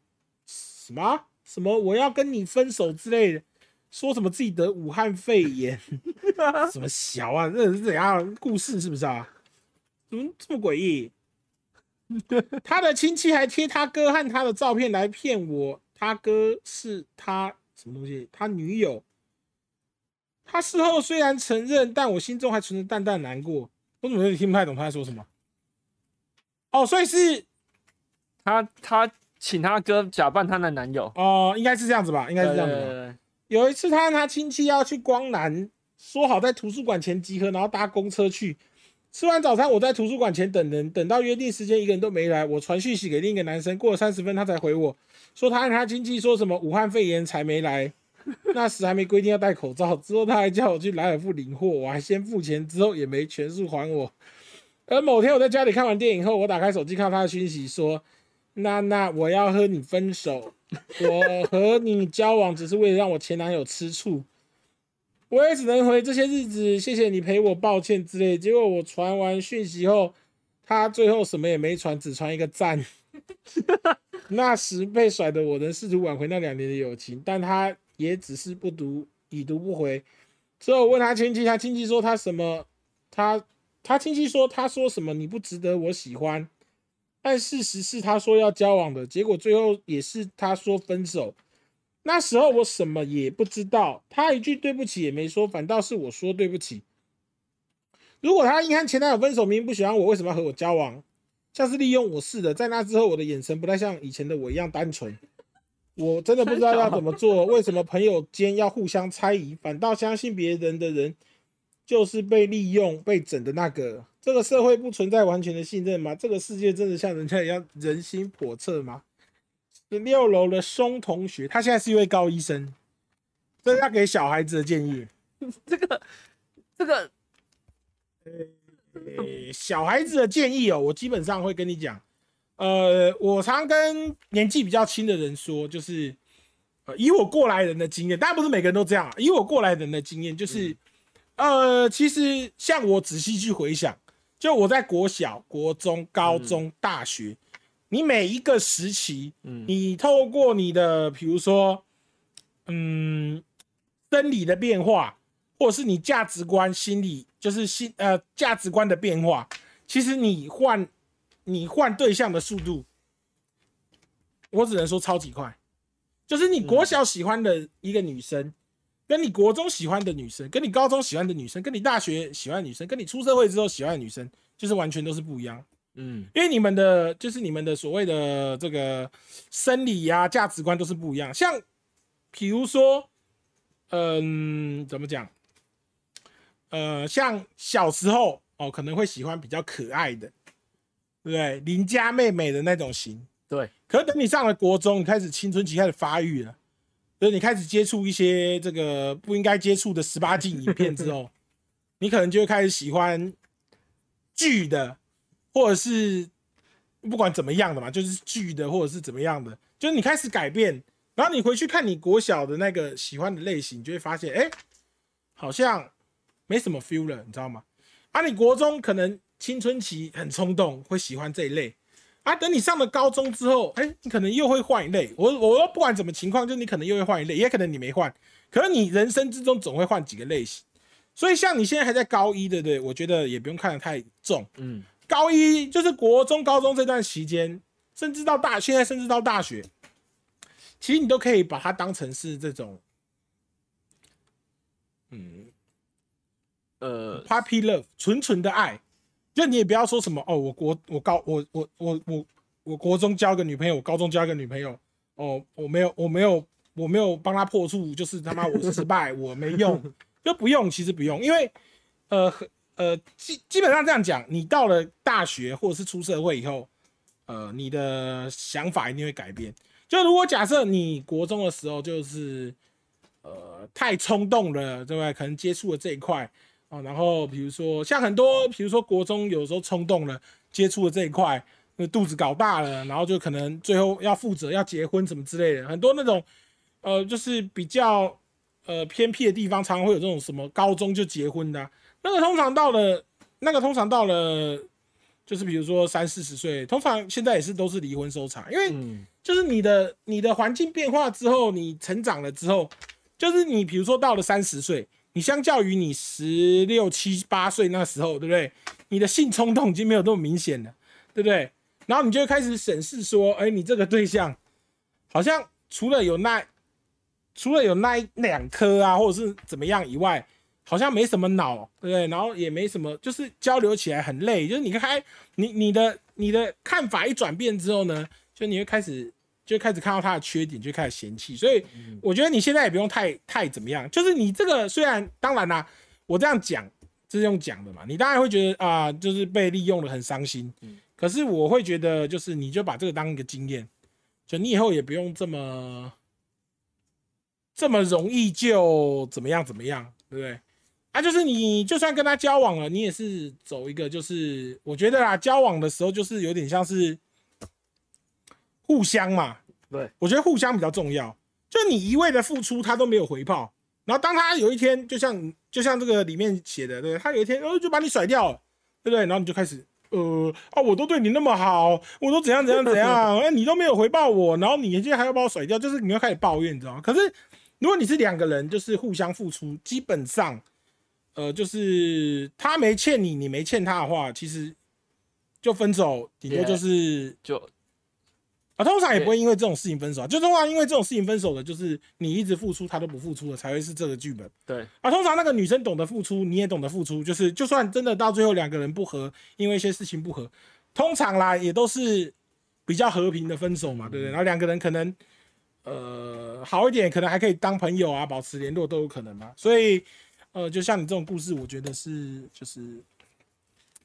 S1: 什么什么我要跟你分手之类的，说什么自己得武汉肺炎，什么小啊，这是怎样故事是不是啊？怎么这么诡异？他的亲戚还贴他哥和他的照片来骗我，他哥是他什么东西？他女友。他事后虽然承认，但我心中还存着淡淡难过。我怎么有点听不太懂他在说什么？哦，所以是
S2: 他他请他哥假扮他的男友，
S1: 哦、应该是这样子吧？应该是这样子吧。
S2: 对对对对
S1: 有一次，他和他亲戚要去光南说好在图书馆前集合，然后搭公车去。吃完早餐，我在图书馆前等人，等到约定时间，一个人都没来。我传讯息给另一个男生，过了三十分，他才回我说他和他亲戚说什么武汉肺炎才没来。那时还没规定要戴口罩，之后他还叫我去莱尔富领货，我还先付钱，之后也没全数还我。而某天我在家里看完电影后，我打开手机看到他的讯息说：“娜娜，我要和你分手，我和你交往只是为了让我前男友吃醋。”我也只能回这些日子，谢谢你陪我，抱歉之类。结果我传完讯息后，他最后什么也没传，只传一个赞。那时被甩的我，能试图挽回那两年的友情，但他也只是不读，已读不回。之后问他亲戚，他亲戚说他什么？他他亲戚说他说什么？你不值得我喜欢。但事实是他说要交往的，结果最后也是他说分手。那时候我什么也不知道，他一句对不起也没说，反倒是我说对不起。如果他硬和前男友分手，明明不喜欢我，为什么要和我交往？像是利用我似的。在那之后，我的眼神不太像以前的我一样单纯。我真的不知道要怎么做。为什么朋友间要互相猜疑，反倒相信别人的人就是被利用、被整的那个？这个社会不存在完全的信任吗？这个世界真的像人家一样人心叵测吗？十六楼的松同学，他现在是一位高医生，这是他给小孩子的建议。
S2: 这个，这个，
S1: 呃，小孩子的建议哦，我基本上会跟你讲。呃，我常跟年纪比较轻的人说，就是呃，以我过来人的经验，当然不是每个人都这样。以我过来人的经验，就是呃，其实像我仔细去回想，就我在国小、国中、高中、大学。你每一个时期，嗯，你透过你的，比如说，嗯，生理的变化，或者是你价值观、心理，就是心呃价值观的变化，其实你换你换对象的速度，我只能说超级快。就是你国小喜欢的一个女生，跟你国中喜欢的女生，跟你高中喜欢的女生，跟你大学喜欢的女生，跟你出社会之后喜欢的女生，就是完全都是不一样。嗯，因为你们的就是你们的所谓的这个生理呀、价值观都是不一样。像，比如说，嗯，怎么讲？呃，像小时候哦，可能会喜欢比较可爱的，对不对？邻家妹妹的那种型。
S2: 对。
S1: 可是等你上了国中，你开始青春期开始发育了，所以你开始接触一些这个不应该接触的十八禁影片之后，你可能就会开始喜欢剧的。或者是不管怎么样的嘛，就是剧的，或者是怎么样的，就是你开始改变，然后你回去看你国小的那个喜欢的类型，你就会发现，哎，好像没什么 feel 了，你知道吗？啊，你国中可能青春期很冲动，会喜欢这一类，啊，等你上了高中之后，哎，你可能又会换一类。我我说不管怎么情况，就你可能又会换一类，也可能你没换，可是你人生之中总会换几个类型。所以像你现在还在高一，对不对？我觉得也不用看得太重，嗯。高一就是国中、高中这段期间，甚至到大，现在甚至到大学，其实你都可以把它当成是这种，嗯，呃，puppy love，纯纯的爱。就你也不要说什么哦，我国我高我我我我我国中交个女朋友，我高中交个女朋友，哦，我没有我没有我没有帮他破处，就是他妈我失败，我没用，就不用，其实不用，因为呃。呃，基基本上这样讲，你到了大学或者是出社会以后，呃，你的想法一定会改变。就如果假设你国中的时候就是呃太冲动了，对不对？可能接触了这一块啊，然后比如说像很多，比如说国中有时候冲动了，接触了这一块，那肚子搞大了，然后就可能最后要负责要结婚什么之类的，很多那种呃就是比较呃偏僻的地方，常常会有这种什么高中就结婚的。那个通常到了，那个通常到了，就是比如说三四十岁，通常现在也是都是离婚收场，因为就是你的你的环境变化之后，你成长了之后，就是你比如说到了三十岁，你相较于你十六七八岁那时候，对不对？你的性冲动已经没有那么明显了，对不对？然后你就会开始审视说，哎，你这个对象好像除了有那除了有那两颗啊，或者是怎么样以外。好像没什么脑，对不对？然后也没什么，就是交流起来很累。就是你开你你的你的看法一转变之后呢，就你会开始就开始看到他的缺点，就开始嫌弃。所以我觉得你现在也不用太太怎么样。就是你这个虽然当然啦，我这样讲，这是用讲的嘛，你当然会觉得啊，就是被利用了很伤心。
S2: 嗯
S1: 可是我会觉得，就是你就把这个当一个经验，就你以后也不用这么这么容易就怎么样怎么样，对不对？啊，就是你就算跟他交往了，你也是走一个，就是我觉得啊，交往的时候就是有点像是互相嘛，
S2: 对，
S1: 我觉得互相比较重要。就你一味的付出，他都没有回报，然后当他有一天，就像就像这个里面写的，对，他有一天哦就把你甩掉了，对不对？然后你就开始呃啊，我都对你那么好，我都怎样怎样怎样，哎，你都没有回报我，然后你现在还要把我甩掉，就是你要开始抱怨，你知道吗？可是如果你是两个人，就是互相付出，基本上，呃，就是他没欠你，你没欠他的话，其实就分手，顶多就是
S2: 就
S1: 啊，通常也不会因为这种事情分手啊，就通常因为这种事情分手的，就是你一直付出，他都不付出的，才会是这个剧本
S2: 对，
S1: 啊。通常那个女生懂得付出，你也懂得付出，就是就算真的到最后两个人不和，因为一些事情不和，通常啦也都是比较和平的分手嘛，对不对？然后两个人可能呃好一点，可能还可以当朋友啊，保持联络都有可能嘛。所以呃，就像你这种故事，我觉得是就是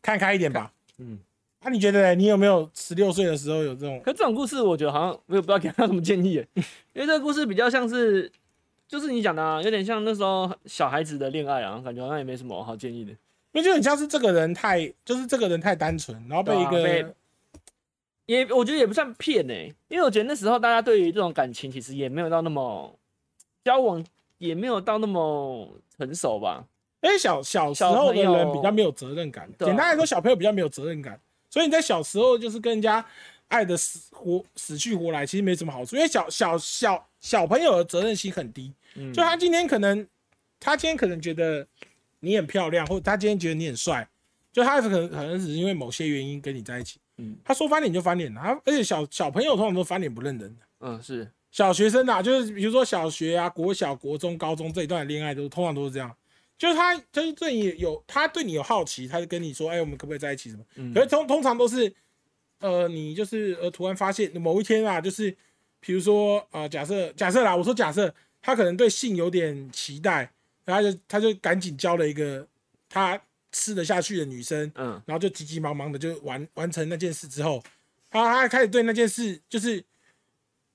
S1: 看开一点吧。
S2: 嗯。
S1: 那、你觉得嘞你有没有十六岁的时候有这种？
S2: 可这种故事，我觉得好像我也不知道给他什么建议耶，因为这个故事比较像是，就是你讲的、啊，有点像那时候小孩子的恋爱啊，感觉好像也没什么好建议的。
S1: 因为就很像是这个人太，就是这个人太单纯，然后被一个、
S2: 也我觉得也不算骗呢、因为我觉得那时候大家对于这种感情其实也没有到那么交往，也没有到那么成熟吧。
S1: 因为小小时候的人比较没有责任感。简单来说，小朋友比较没有责任感，所以你在小时候就是跟人家爱的死活死去活来，其实没什么好处。因为小小小小朋友的责任心很低，
S2: 嗯，
S1: 就他今天可能他今天可能觉得你很漂亮，或者他今天觉得你很帅，就他可能可能只是因为某些原因跟你在一起。
S2: 嗯
S1: 他说翻脸就翻脸了，他而且小小朋友通常都翻脸不认人的。
S2: 嗯是
S1: 小学生啊，就是比如说小学啊、国小、国中、高中这一段的恋爱都通常都是这样，就是他就是对你有他对你有好奇，他就跟你说，哎、我们可不可以在一起什么？
S2: 嗯
S1: 可是通通常都是，呃，你就是呃突然发现某一天啊，就是比如说呃，假设假设啦，我说假设他可能对性有点期待，然后就他就赶紧交了一个他吃得下去的女生，
S2: 嗯
S1: 然后就急急忙忙的就完完成那件事之后，他他开始对那件事就是，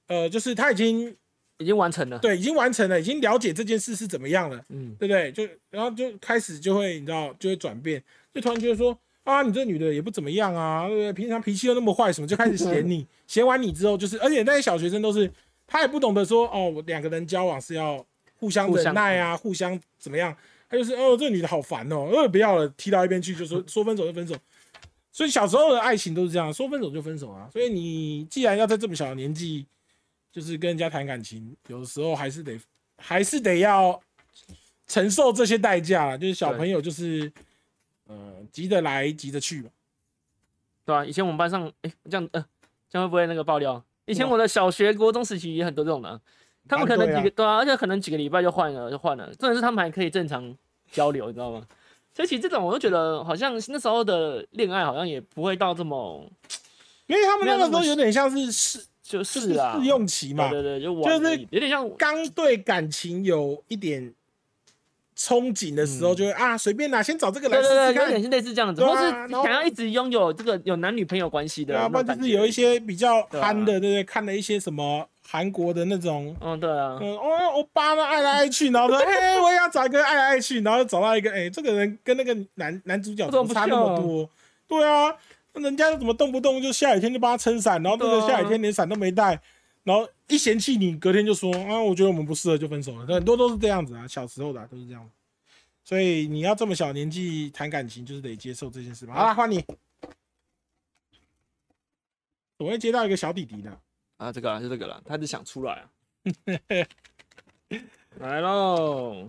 S1: 呃，就是他已经
S2: 已经完成了。
S1: 对已经完成了，已经了解这件事是怎么样了，
S2: 嗯
S1: 对不对？就然后就开始就会你知道就会转变，就突然觉得说啊，你这女的也不怎么样啊，对不对？平常脾气又那么坏，什么就开始嫌你，嫌完你之后就是，而且那些小学生都是他也不懂得说哦，我两个人交往是要互相忍耐啊，互相怎么样。他就是哦，这女的好烦哦，呃，不要了，踢到一边去，就说 说分手就分手。所以小时候的爱情都是这样，说分手就分手啊。所以你既然要在这么小的年纪，就是跟人家谈感情，有的时候还是得还是得要承受这些代价啦。就是小朋友就是呃急得来急得去嘛。
S2: 对啊，以前我们班上，哎、这样，呃，这样会不会那个爆料？以前我的小学、国中时期也很多这种的啊，他们可能几个对啊，而且可能几个礼拜就换了，就换了。重点是他们还可以正常交流，你知道吗？所以其实这种我就觉得，好像那时候的恋爱好像也不会到这么
S1: 因为他们那个时候有点像是试
S2: 就
S1: 就是
S2: 啊，
S1: 试用期嘛，
S2: 对对对，就
S1: 就是
S2: 有点像
S1: 刚对感情有一点憧憬的时候，
S2: 嗯。
S1: 就会、啊随便啦，先找这个来
S2: 对对对，
S1: 试试看。
S2: 有点。是类似这样子，或是想要一直拥有这个有男女朋友关系的
S1: 要啊，不然就是有一些比较憨的，对不对？看了一些什么韩国的那种，
S2: 嗯，对啊，
S1: 嗯，哦，欧巴呢爱来爱去，然后说，哎、我也要找一个爱来爱去，然后找到一个，哎、这个人跟那个男男主角
S2: 为什么不
S1: 怎么差那么多？对啊，人家怎么动不动就下雨天就帮他撑伞，然后那个下雨天连伞都没带，然后一嫌弃你，隔天就说啊，我觉得我们不适合就分手了。很多都是这样子啊，小时候的、啊、都是这样。所以你要这么小年纪谈感情，就是得接受这件事吧。好了，换你。我会接到一个小弟弟的，
S2: 啊，这个啊，就这个了，他只想出来啊。来喽，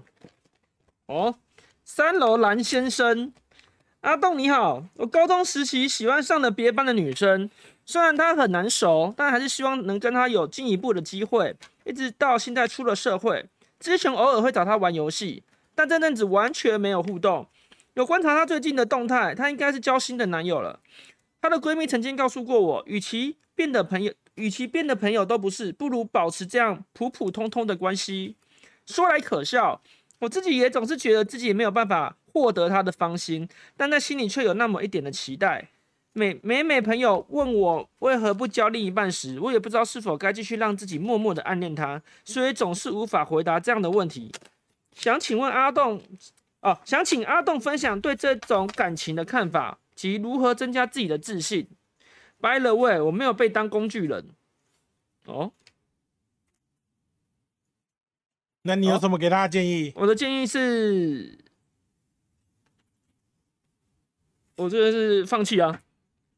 S2: 哦，三楼蓝先生，阿栋你好，我高中时期喜欢上了别班的女生，虽然她很难熟，但还是希望能跟她有进一步的机会。一直到现在出了社会，之前偶尔会找她玩游戏，但这阵子完全没有互动。有观察她最近的动态，她应该是交新的男友了。她的闺蜜曾经告诉过我，与其变得朋友，与其变得朋友都不是，不如保持这样普普通通的关系。说来可笑，我自己也总是觉得自己也没有办法获得他的芳心，但在心里却有那么一点的期待。每每每朋友问我为何不交另一半时，我也不知道是否该继续让自己默默的暗恋他，所以总是无法回答这样的问题。想请问阿栋，哦，想请阿栋分享对这种感情的看法及如何增加自己的自信。By the way，我没有被当工具人。哦，
S1: 那你有什么给他的建议？
S2: 我的建议是，我这个是放弃啊。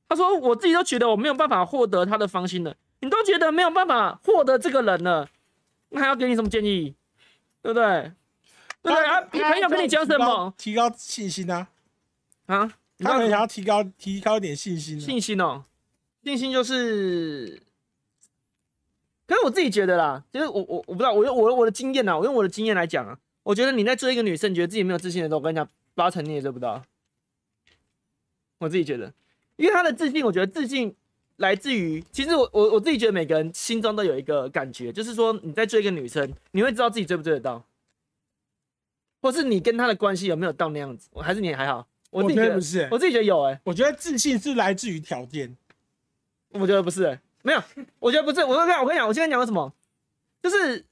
S2: 他说我自己都觉得我没有办法获得他的芳心了，你都觉得没有办法获得这个人了，那还要给你什么建议？对不对？对不对啊？你朋友跟你讲什么？
S1: 提高信心啊！
S2: 啊，
S1: 他很想要提高提高一点信心。
S2: 信心哦，信心就是，可是我自己觉得啦，就是我我我不知道，我用我我的经验呐，我用我的经验来讲啊，我觉得你在追一个女生，你觉得自己没有自信的时候，我跟你讲，八成你也追不到。我自己觉得。因为他的自信，我觉得自信来自于，其实我我我自己觉得每个人心中都有一个感觉，就是说你在追一个女生，你会知道自己追不追得到，或是你跟她的关系有没有到那样子，还是你还好？
S1: 我
S2: 自己
S1: 觉得不是，
S2: 我自己觉得有哎，
S1: 我觉得自信是来自于条件，
S2: 我觉得不是哎，没有，我觉得不是，我跟你讲，我跟你讲，我现在讲的什么，就是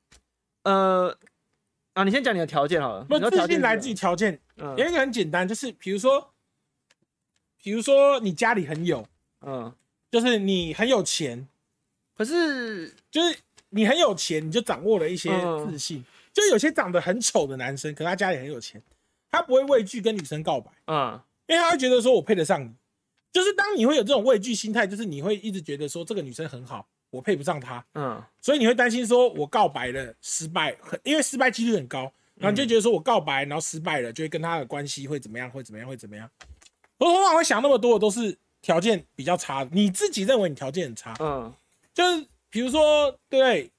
S2: 呃啊，你先讲你的条件好了，
S1: 不，自信来自于条件，嗯，有一个很简单，就是比如说。比如说你家里很有，嗯，就是你很有钱，
S2: 可是
S1: 就是你很有钱，你就掌握了一些自信。就有些长得很丑的男生，可他家里很有钱，他不会畏惧跟女生告白，嗯，因为他会觉得说我配得上你。就是当你会有这种畏惧心态，就是你会一直觉得说这个女生很好，我配不上她，嗯，所以你会担心说我告白了失败，很因为失败几率很高，然后你就觉得说我告白然后失败了，就会跟她的关系会怎么样，会怎么样，会怎么样。我通常会想那么多，都是条件比较差的。你自己认为你条件很差，嗯，就是比如说，对。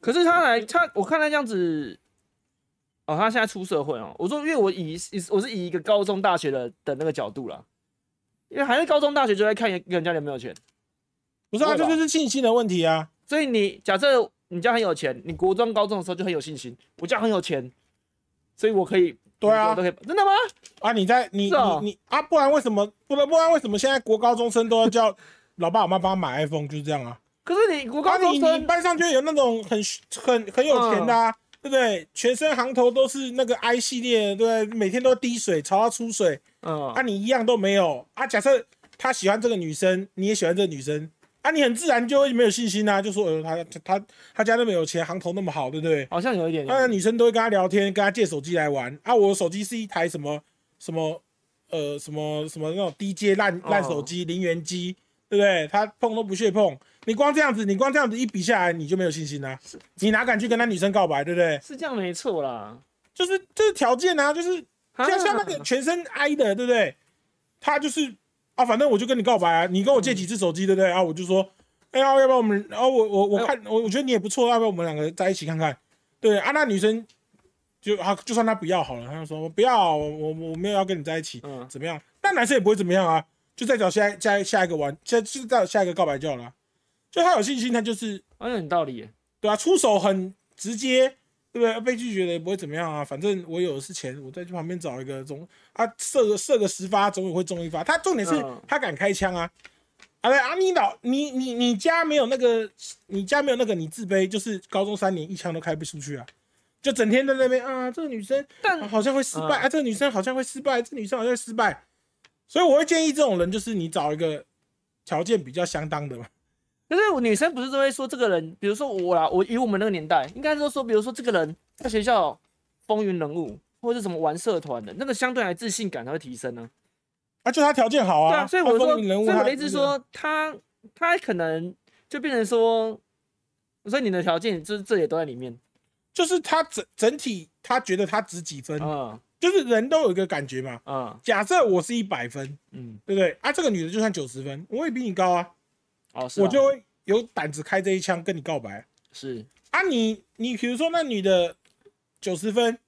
S2: 可是他来，他我看他这样子，哦，他现在出社会哦。我说，因为我以我是以一个高中大学的的那个角度啦，因为还是高中大学就在看人家有没有钱，
S1: 不是啊，这就是信心的问题啊。
S2: 所以你假设你家很有钱，你国中高中的时候就很有信心，我家很有钱，所以我可以。
S1: 对啊，
S2: 真的吗？
S1: 啊，你在你你你啊，不然为什么不然不然为什么现在国高中生都要叫老爸老妈帮他买 iPhone，就是这样啊？
S2: 可是你国高中生
S1: 班上就有那种很很很有钱的，啊，对不对？全身行头都是那个 i 系列，对不对？每天都滴水，朝他出水，嗯，啊，你一样都没有啊？假设他喜欢这个女生，你也喜欢这个女生。啊，你很自然就会没有信心啊，就说呃，他他他家那么有钱，行头那么好，对不对？
S2: 好像有一点。
S1: 那女生都会跟他聊天，跟他借手机来玩。啊，我手机是一台什么什么呃什么什么那种低阶烂烂手机，零元机，对不对？他碰都不屑碰。你光这样子，你光这样子一比下来，你就没有信心啦。你哪敢去跟那女生告白，对不对？
S2: 是这样没错啦，
S1: 就是就是条件啊，就是像像那个全身挨的，对不对？他就是。啊，反正我就跟你告白啊，你跟我借几只手机，对不对？啊，我就说，哎呀，要不要我们？然后我我我看我我觉得你也不错，要不要我们两个在一起看看？对啊，那女生就啊，就算她不要好了，她就说不要，我我没有要跟你在一起，嗯，怎么样？但男生也不会怎么样啊，就再找下下下一个玩，再就再找下一个告白就好了。就他有信心，他就是
S2: 很有道理，
S1: 对啊，出手很直接。对不对？被拒绝了也不会怎么样啊，反正我有的是钱，我再去旁边找一个中啊，射个射个十发，总有会中一发。他重点是他敢开枪啊！啊对啊，你老你你你家没有那个，你家没有那个，你自卑，就是高中三年一枪都开不出去啊，就整天在那边啊，这个女生好像会失败啊，这个女生好像会失败，这女生好像会失败，所以我会建议这种人，就是你找一个条件比较相当的嘛。
S2: 可是女生不是都会说这个人，比如说我啦，我以我们那个年代，应该都说，比如说这个人在学校风云人物，或者什么玩社团的，那个相对来自信感才会提升呢。
S1: 啊，就他条件好啊。
S2: 对啊，所以我说，所以我的意思说，他他可能就变成说，所以你的条件就是这也都在里面，
S1: 就是他整整体他觉得他值几分啊？就是人都有一个感觉嘛啊。假设我是一百分，嗯，对不对？啊，这个女的就算九十分，我也比你高啊。我就会有胆子开这一枪跟你告白。
S2: 是
S1: 啊，你你比如说那女的九十分，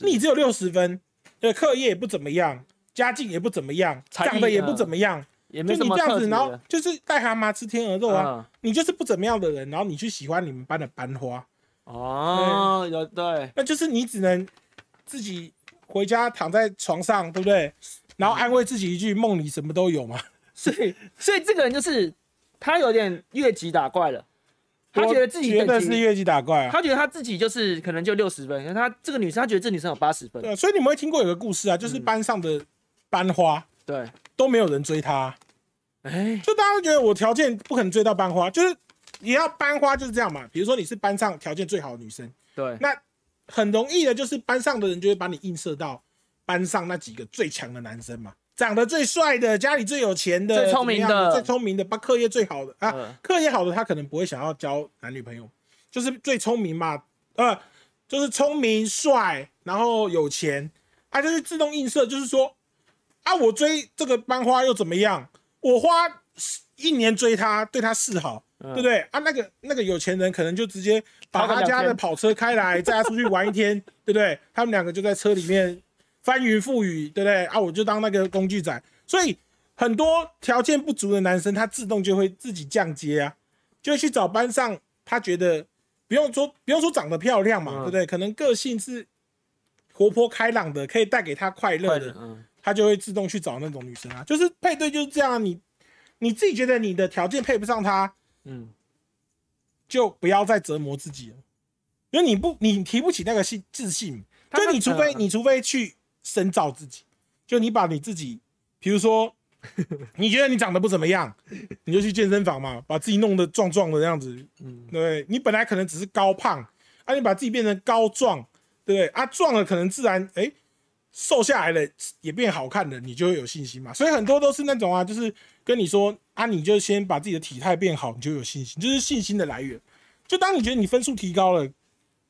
S1: 你只有六十分，对，课业也不怎么样，家境也不怎么样，长得也不怎么样，
S2: 就你
S1: 这样子，然后就是癞蛤蟆吃天鹅肉啊，你就是不怎么样的人，然后你去喜欢你们班的班花。
S2: 哦，有对，
S1: 那就是你只能自己回家躺在床上，对不对？然后安慰自己一句“梦里什么都有”嘛。
S2: 所以，所以这个人就是他有点越级打怪了。他觉得自己
S1: 觉得是越级打怪啊。
S2: 他觉得他自己就是可能就六十分，因为他这个女生，他觉得这女生有八十分。
S1: 对，所以你们会听过有个故事啊，就是班上的班花
S2: 对，
S1: 都没有人追她，
S2: 哎，
S1: 就大家都觉得我条件不可能追到班花，就是你要班花就是这样嘛。比如说你是班上条件最好的女生，
S2: 对，
S1: 那很容易的就是班上的人就会把你映射到班上那几个最强的男生嘛，长得最帅的，家里最有钱的，
S2: 最聪明的
S1: 最聪明的，把课业最好的啊，
S2: 嗯
S1: 课业好的他可能不会想要交男女朋友，就是最聪明嘛，呃，就是聪明帅，然后有钱，啊，就是自动映射，就是说啊，我追这个班花又怎么样？我花一年追她，对她示好，
S2: 嗯
S1: 对不对？啊，那个那个有钱人可能就直接把他家的跑车开来，载他出去玩一天，对不对？他们两个就在车里面翻云覆雨，对不对？啊，我就当那个工具仔，所以很多条件不足的男生，他自动就会自己降阶啊，就会去找班上他觉得不用说不用说长得漂亮嘛，
S2: 嗯
S1: 对不对？可能个性是活泼开朗的，可以带给他快乐的，
S2: 嗯，
S1: 他就会自动去找那种女生啊。就是配对就是这样啊，你你自己觉得你的条件配不上他，
S2: 嗯，
S1: 就不要再折磨自己了，因为你不你提不起那个信自信，就你除非
S2: 嗯
S1: 你除非去深造自己，就你把你自己，比如说 你觉得你长得不怎么样，你就去健身房嘛，把自己弄得壮壮的那样子，
S2: 嗯
S1: 对不对？你本来可能只是高胖，啊，你把自己变成高壮，对不对？啊，壮了可能自然哎。瘦下来了也变好看了，你就会有信心嘛。所以很多都是那种啊，就是跟你说啊，你就先把自己的体态变好，你就有信心，就是信心的来源。就当你觉得你分数提高了，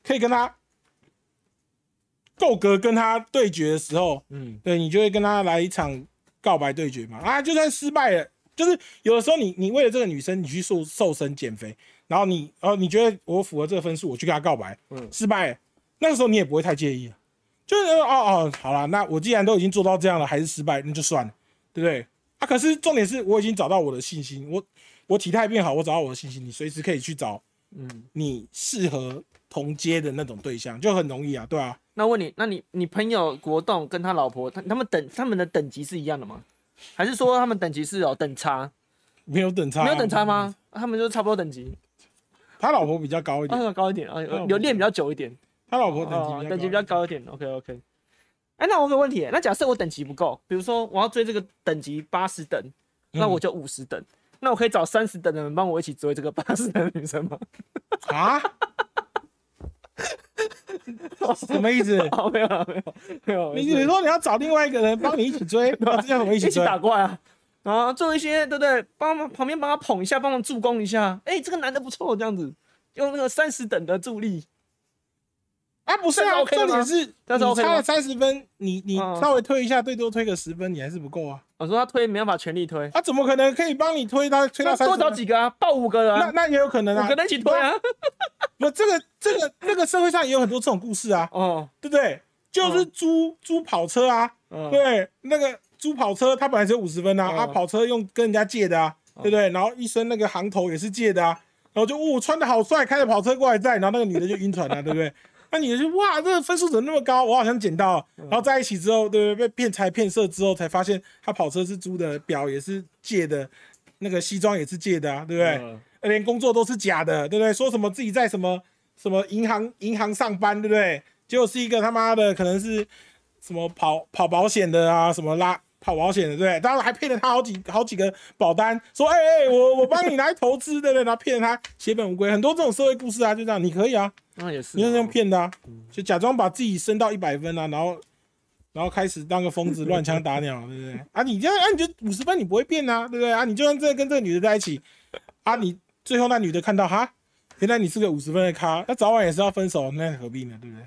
S1: 可以跟他够格跟他对决的时候，
S2: 嗯，
S1: 对你就会跟他来一场告白对决嘛。啊，就算失败了，就是有的时候你你为了这个女生，你去瘦瘦身减肥，然后你哦你觉得我符合这个分数，我去跟她告白，
S2: 嗯
S1: 失败了，那个时候你也不会太介意了，就是哦哦好了，那我既然都已经做到这样了，还是失败，那就算了，对不对？啊，可是重点是我已经找到我的信心，我我体态变好，我找到我的信心，你随时可以去找
S2: 嗯，
S1: 你适合同阶的那种对象，就很容易啊，对啊。
S2: 那问你，那你你朋友国栋跟他老婆，他他们等他们的等级是一样的吗？还是说他们等级是有等差？
S1: 没有等差，
S2: 没有等差？吗？他们就差不多等级，
S1: 他老婆比较高一点，
S2: 啊，高一点啊，有
S1: 老婆
S2: 有练比较久一点，
S1: 他老婆等级
S2: 哦，等级比
S1: 比较高。
S2: 一点。OK OK。哎，那我有个问题，那假设我等级不够，比如说我要追这个等级八十等，那
S1: 嗯
S2: 我就五十等，那我可以找三十等的人帮我一起追这个八十等的女生吗？
S1: 啊？什么意思？
S2: 哦，没有，没有，没有。
S1: 你你说你要找另外一个人帮你一起追，那这样怎么一起追？
S2: 一起打怪啊，啊，做一些对不对？帮忙旁边帮他捧一下，帮忙助攻一下。哎、这个男的不错，这样子用那个三十等的助力，
S1: 啊，不是啊，重点是
S2: 这样是
S1: 差了三十分，你你
S2: 嗯
S1: 稍微推一下，最多推个十分，你还是不够啊。
S2: 我说他推没办法全力推，
S1: 他怎么可能可以帮你推他推到
S2: 那多？找几个啊，报五个啊，
S1: 那那也有可能啊
S2: 五个。人一起推啊。
S1: 不，这个这个那个社会上也有很多这种故事啊，
S2: 哦，
S1: 对不对？就是租租跑车啊，
S2: 嗯，
S1: 对，那个租跑车，他本来只有五十分啊，
S2: 嗯
S1: 啊，跑车用跟人家借的啊，对不对？然后一身那个行头也是借的啊，然后就哦，穿的好帅，开着跑车过来载，然后那个女的就晕船了，对不对？那女的就哇，这个分数怎么那么高？我好像捡到了，然后在一起之后，对不对？被骗财骗色之后，才发现他跑车是租的，表也是借的，那个西装也是借的啊，对不对？
S2: 嗯
S1: 连工作都是假的，对不对？说什么自己在什么什么银行银行上班，对不对？结果是一个他妈的可能是什么跑跑保险的啊，什么拉跑保险的，对不对？当然还骗了他好几好几个保单，说哎哎、我我帮你来投资，对不对？然后骗了他血本无归，很多这种社会故事啊，就这样，你可以啊，
S2: 那也是，
S1: 你就是用骗的啊，就假装把自己升到一百分啊，然后。然后开始当个疯子，乱枪打鸟，对不对？啊，你这样啊，你就五十分，你不会变啊，对不对？啊，你就算真的跟这个女的在一起，啊，你最后那女的看到哈，原来你是个五十分的咖，那早晚也是要分手，那何必呢？对不对？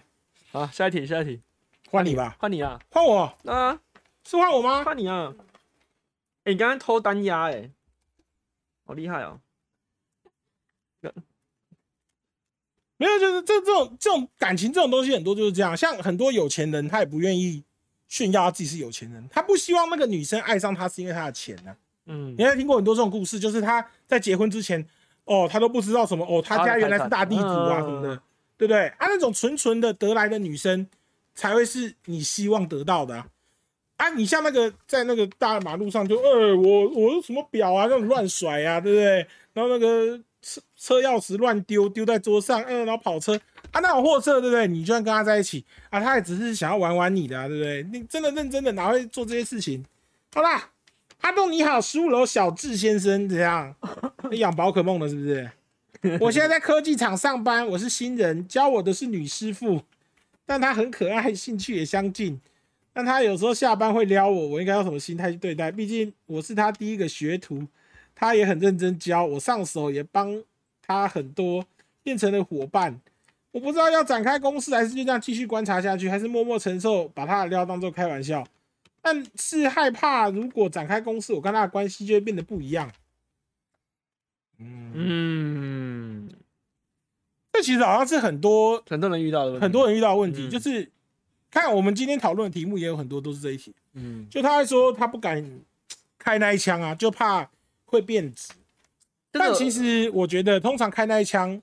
S2: 好，下一题，下一题，
S1: 换你吧，
S2: 换你啊，
S1: 换我，
S2: 啊，
S1: 是换我吗？
S2: 换你啊。哎、你刚刚偷单压，哎，好厉害哦。
S1: 没有，就是这这种这种感情这种东西很多就是这样，像很多有钱人，他也不愿意炫耀他自己是有钱人，他不希望那个女生爱上他是因为他的钱呢、
S2: 嗯
S1: 你，还听过很多这种故事，就是他在结婚之前，哦，他都不知道什么，哦，他家原来是大地主啊什么的，对不对？啊，那种纯纯的得来的女生，才会是你希望得到的啊！啊，你像那个在那个大马路上就，呃，我我什么表啊，那种乱甩啊，对不对？然后那个车车钥匙乱丢，丢在桌上，嗯，然后跑车啊，那种货色，对不对？你就算跟他在一起啊，他也只是想要玩玩你的，啊，对不对？你真的认真的哪会做这些事情？好啦，阿东你好，十五楼小智先生，怎样？你养宝可梦的，是不是？我现在在科技厂上班，我是新人，教我的是女师傅，但她很可爱，兴趣也相近。但他有时候下班会撩我，我应该用什么心态去对待？毕竟我是他第一个学徒，他也很认真教我，上手也帮他很多，变成了伙伴。我不知道要展开攻势，还是就这样继续观察下去，还是默默承受，把他的撩当做开玩笑。但是害怕，如果展开攻势，我跟他的关系就会变得不一样。嗯，这其实好像是很多
S2: 很多人遇到的，
S1: 很多人遇到的问题，就是看我们今天讨论的题目也有很多都是这一题。嗯，就他说他不敢开那一枪啊，就怕会变质。但其实我觉得，通常开那一枪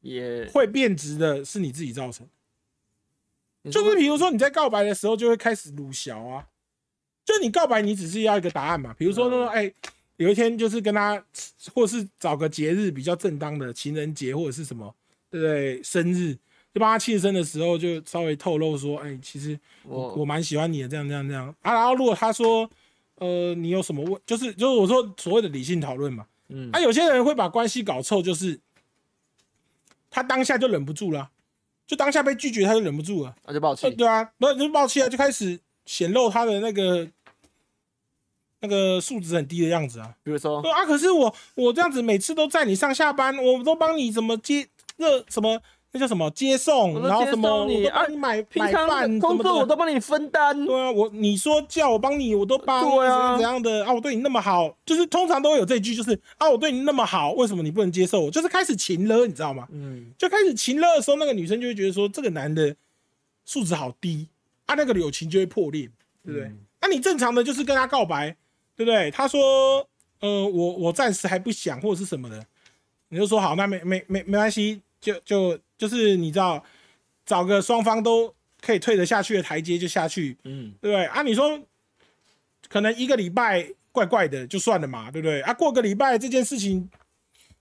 S2: 也
S1: 会变质的，是你自己造成。就是比如说你在告白的时候就会开始鲁小啊，就你告白你只是要一个答案嘛，比如说说哎。有一天就是跟他，或是找个节日比较正当的情人节或者是什么，对不对？生日就帮他庆生的时候，就稍微透露说，哎，其实我我蛮喜欢你的，这样这样这样。啊。然后如果他说，呃，你有什么问，就是就是我说所谓的理性讨论嘛，嗯，啊，有些人会把关系搞臭，就是他当下就忍不住了，就当下被拒绝他就忍不住了，
S2: 那就爆气，
S1: 对啊，那就爆气啊，就开始显露他的那个。那个素质很低的样子啊，
S2: 比如说？
S1: 啊，可是我我这样子每次都在你上下班，我都帮你怎么接热什么那叫什么接送，然后什么我都帮你买买饭，
S2: 工作我都帮你分担。
S1: 对啊，我你说叫我帮你，我都帮。对啊，怎样的啊？我对你那么好，就是通常都会有这句，就是啊，我对你那么好，为什么你不能接受我？就是开始情了，你知道吗？嗯，就开始情了的时候，那个女生就会觉得说这个男的素质好低，啊，那个友情就会破裂，对不对？那你正常的就是跟他告白。对不对？他说，呃，我我暂时还不想，或者是什么的，你就说好，那没没没没关系，就就就是你知道，找个双方都可以退得下去的台阶就下去，嗯，对不对？啊，你说可能一个礼拜怪怪的就算了嘛，对不对？啊，过个礼拜这件事情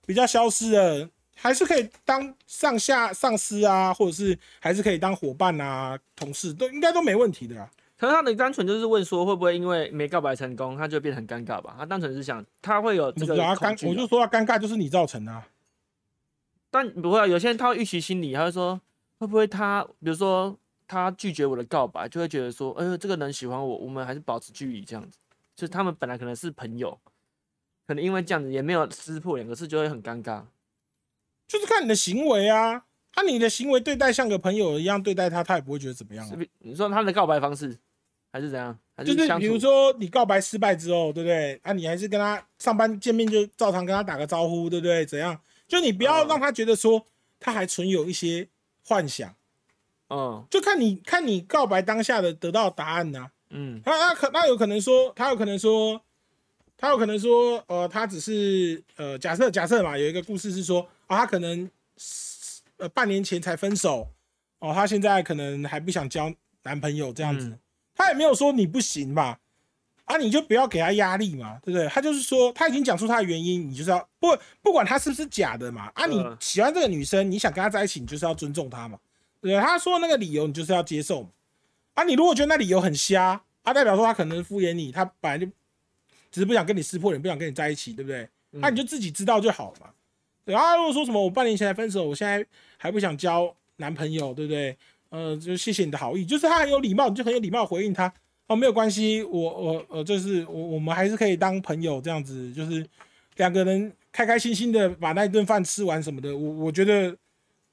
S1: 比较消失了，还是可以当上下上司啊，或者是还是可以当伙伴啊，同事都应该都没问题的。
S2: 可是他的单纯就是问说，会不会因为没告白成功，他就变得很尴尬吧？他单纯是想，他会有这个
S1: 尴，我就说他尴尬就是你造成的。
S2: 但不会，啊有些人他会预期心理，他会说，会不会他，比如说他拒绝我的告白，就会觉得说，哎呦，这个人喜欢我，我们还是保持距离这样子。就是他们本来可能是朋友，可能因为这样子也没有撕破脸，可是就会很尴尬。
S1: 就是看你的行为啊，按你的行为对待像个朋友一样对待他，他也不会觉得怎么样。
S2: 你说他的告白方式？还是怎样？
S1: 就是比如说你告白失败之后，对不对？啊，你还是跟他上班见面就照常跟他打个招呼，对不对？怎样？就你不要让他觉得说他还存有一些幻想，嗯，就看你看你告白当下的得到答案呐，嗯，他他可他有可能说他有可能说他有可能说呃他只是呃假设假设嘛有一个故事是说啊他可能呃半年前才分手哦他现在可能还不想交男朋友这样子。他也没有说你不行嘛，啊，你就不要给他压力嘛，对不对？他就是说他已经讲出他的原因，你就是要不不管他是不是假的嘛，啊，你喜欢这个女生，你想跟她在一起，你就是要尊重她嘛，对不对？他说那个理由，你就是要接受嘛，啊，你如果觉得那理由很瞎，啊，代表说他可能敷衍你，他本来就只是不想跟你撕破脸，不想跟你在一起，对不对？那你就自己知道就好了嘛。然后如果说什么我半年前才分手，我现在还不想交男朋友，对不对？呃，就谢谢你的好意，就是他很有礼貌，你就很有礼貌回应他哦，没有关系，我我呃，就是我我们还是可以当朋友这样子，就是两个人开开心心的把那一顿饭吃完什么的，我我觉得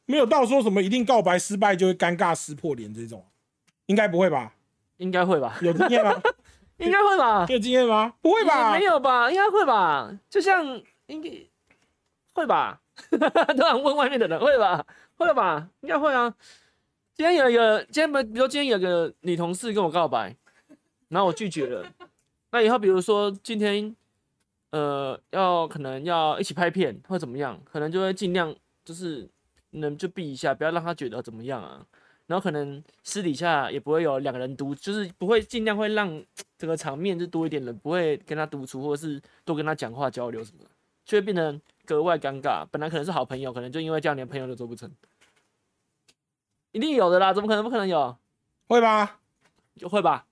S1: 没有到说什么一定告白失败就会尴尬撕破脸这种，应该不会吧？
S2: 应该会吧？
S1: 有经验吗？
S2: 应该会吧？
S1: 有经验吗？不会吧？
S2: 没有吧？应该会吧？就像应该会吧？突然问外面的人会吧？会了吧？应该会啊。今天有一个，今天不，比如今天有个女同事跟我告白，然后我拒绝了。那以后比如说今天，呃，要可能要一起拍片或怎么样，可能就会尽量就是能就避一下，不要让他觉得怎么样啊。然后可能私底下也不会有两个人独，就是不会尽量会让整个场面就多一点人，不会跟他独处，或者是多跟他讲话交流什么的，就会变得格外尴尬。本来可能是好朋友，可能就因为这样连朋友都做不成，一定有的啦，怎么可能不可能有？
S1: 会吧？
S2: 就会吧？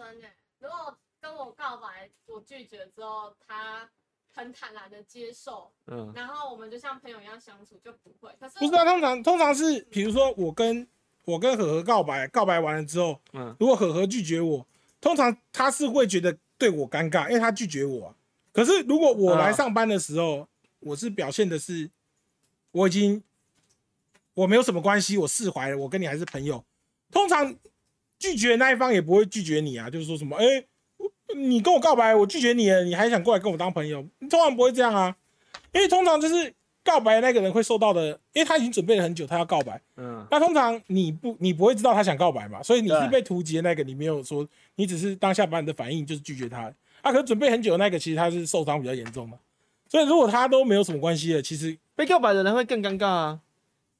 S3: 男生哎、如果跟我告白，我拒绝之后，他很坦然的接受，
S2: 嗯，
S3: 然后我们就像朋友一样相处，就不会。可是
S1: 不是啊，通常通常是，比如说我跟我跟何何告白，告白完了之后，
S2: 嗯。
S1: 如果何何拒绝我，通常他是会觉得对我尴尬，因为他拒绝我啊、可是如果我来
S2: 啊
S1: 上班的时候，我是表现的是我已经我没有什么关系，我释怀了，我跟你还是朋友。通常拒绝的那一方也不会拒绝你啊，就是说什么，哎、我你跟我告白，我拒绝你了，你还想过来跟我当朋友？通常不会这样啊，因为通常就是告白的那个人会受到的，因为他已经准备了很久，他要告白。
S2: 嗯，
S1: 那通常你不你不会知道他想告白嘛，所以你是被突击的那个，你没有说，你只是当下把你的反应就是拒绝他。啊，可是准备很久的那个，其实他是受伤比较严重嘛。所以如果他都没有什么关系的，其实
S2: 被告白的人会更尴尬啊。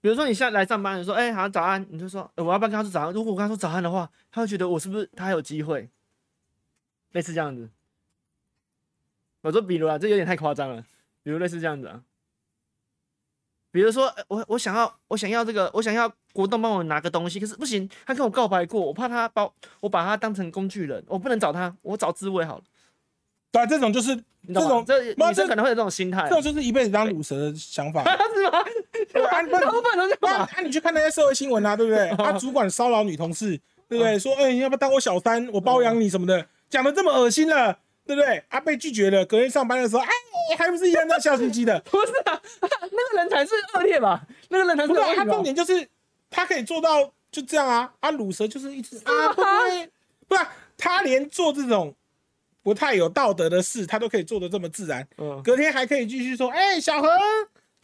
S2: 比如说你现在来上班，你说哎、好早安，你就说、呃我要不要跟他说早安？如果我跟他说早安的话，他会觉得我是不是他还有机会？类似这样子。我说比如啊，这有点太夸张了。比如类似这样子啊，比如说呃我我想要我想要这个我想要国栋帮我拿个东西，可是不行，他跟我告白过，我怕他把我我把他当成工具人，我不能找他，我找滋味好了。
S1: 对啊，这种就是？这种
S2: 这女生可能会有这种心态
S1: 这，种就是一辈子当乳蛇的想法。
S2: 是吗？
S1: 对啊，不然
S2: 老板都这样吧？
S1: 啊啊，你去看那些社会新闻啊，对不对？啊，主管骚扰女同事，对不对？说，哎、你要不要当我小三？我包养你什么的，讲的这么恶心了，对不对？啊，被拒绝了，隔天上班的时候，哎，还不是一样那笑嘻嘻的？
S2: 不是啊，那个人才是恶劣吧？那个人才是
S1: 不是啊，
S2: 恶劣
S1: 他重点就是他可以做到就这样啊，啊，乳蛇就是一直啊，会不会？不是啊、他连做这种不太有道德的事，他都可以做的这么自然，
S2: 嗯，
S1: 隔天还可以继续说，哎、小何，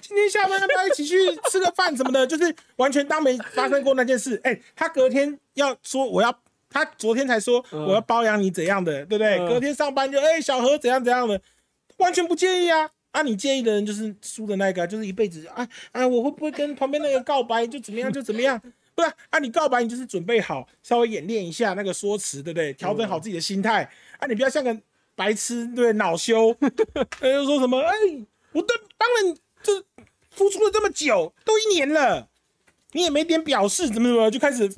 S1: 今天下班要不要一起去吃个饭什么的？就是完全当没发生过那件事。哎、他隔天要说我要，他昨天才说
S2: 嗯
S1: 我要包养你怎样的，对不对？
S2: 嗯
S1: 隔天上班就哎、小何怎样怎样的，完全不介意啊。啊，你介意的人就是输的那个啊，就是一辈子啊啊，我会不会跟旁边那个告白就怎么样就怎么样？不是啊啊，你告白你就是准备好，稍微演练一下那个说辞，对不对？调整好自己的心态啊，你不要像个白痴，对不对？恼羞，呃，又说什么？哎，我都当了你，这付出了这么久，都一年了，你也没点表示，怎么怎么就开始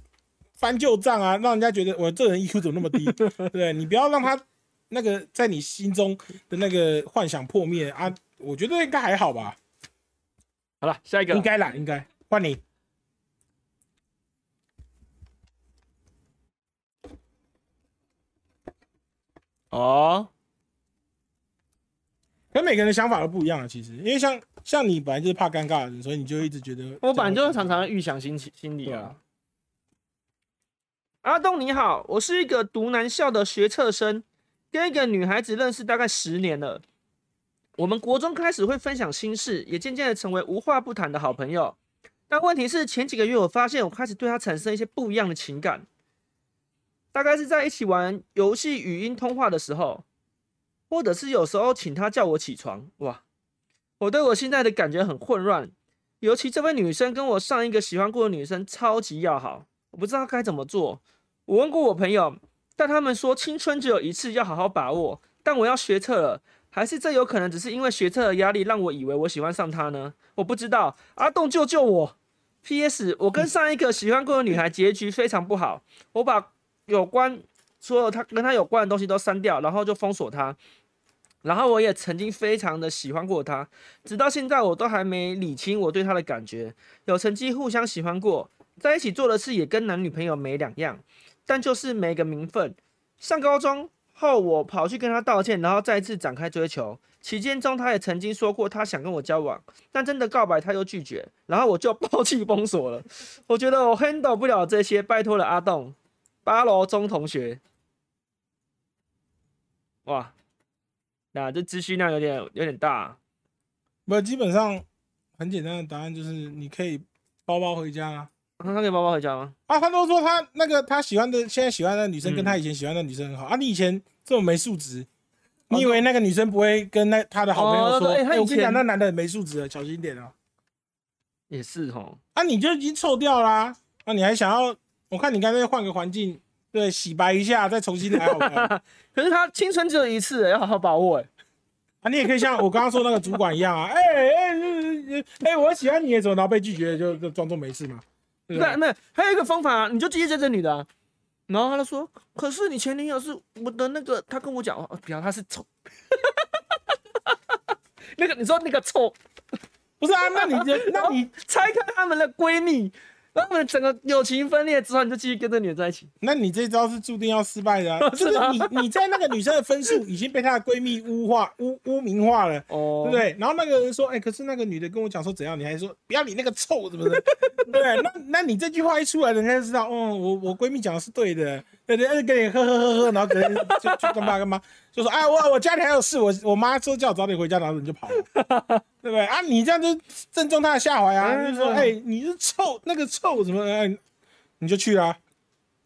S1: 翻旧账啊，让人家觉得我这人 EQ 怎么那么低？对 不对？你不要让他那个在你心中的那个幻想破灭啊！我觉得应该还好吧，
S2: 好了，下一个
S1: 应该啦，应该换你。
S2: 哦，
S1: 可每个人的想法都不一样啊，其实，因为像像你本来就是怕尴尬的人，所以你就一直觉得
S2: 我本来就
S1: 这样
S2: 常常预想心情心理啊。阿东你好，我是一个读男校的学测生，跟一个女孩子认识大概十年了。我们国中开始会分享心事，也渐渐的成为无话不谈的好朋友。但问题是前几个月我发现我开始对她产生一些不一样的情感，大概是在一起玩游戏语音通话的时候，或者是有时候请她叫我起床。哇，我对我现在的感觉很混乱，尤其这位女生跟我上一个喜欢过的女生超级要好，我不知道该怎么做。我问过我朋友，但他们说青春只有一次，要好好把握。但我要学测了，还是这有可能只是因为学测的压力让我以为我喜欢上她呢？我不知道，阿栋救救我！P.S. 我跟上一个喜欢过的女孩结局非常不好，我把有关所有她跟她有关的东西都删掉，然后就封锁她。然后我也曾经非常的喜欢过他，直到现在我都还没理清我对他的感觉。有曾经互相喜欢过，在一起做的事也跟男女朋友没两样，但就是没个名分。上高中后，我跑去跟他道歉，然后再次展开追求。期间中，他也曾经说过他想跟我交往，但真的告白他又拒绝，然后我就抛弃封锁了。我觉得我 handle 不了这些，拜托了阿栋，八楼中同学。哇，那这资讯量有点有点大啊、
S1: 不，基本上很简单的答案就是你可以包包回家啊。
S2: 他可以包包回家吗？
S1: 啊，他都说他那个他喜欢的，现在喜欢的女生跟
S2: 嗯
S1: 他以前喜欢的女生很好、啊。你以前这么没素质，你以为那个女生不会跟那他的好朋友说？我跟你讲，那男的很没素质的，小心一点啊。
S2: 也是哦，
S1: 啊，你就已经臭掉啦、啊，你还想要？我看你干脆换个环境，对，洗白一下，再重新来好看。
S2: 可是他青春只有一次，要好好把握哎。
S1: 啊，你也可以像我刚刚说那个主管一样啊，哎哎哎哎，我喜欢你，怎么然后被拒绝就就装作没事嘛？对？
S2: 那那还有一个方法、啊，你就直接追这女的、啊，然后他就说，可是你前女友是我的那个，他跟我讲，哦，不要，他是臭，那个你说那个臭，
S1: 不是啊，那你就那你
S2: 拆开他们的闺蜜，然后他们整个友情分裂之后，你就继续跟这女的在一起。
S1: 那你这招是注定要失败的、啊，就是你你在那个女生的分数已经被她的闺蜜污化污污名化了。
S2: 哦
S1: 对不对？然后那个人说：“哎、可是那个女的跟我讲说怎样，你还说不要理那个臭，怎么的？对，那那你这句话一出来，人家就知道，哦，我我闺蜜讲的是对的，对对，就跟你呵呵呵呵，然后可能就就干嘛干嘛，就说哎，我我家里还有事，我我妈说叫我早点回家，然后你就跑了，对不对？啊，你这样就正中她的下怀啊，
S2: 嗯
S1: 就说哎，你是臭那个臭什么，哎，你就去啦、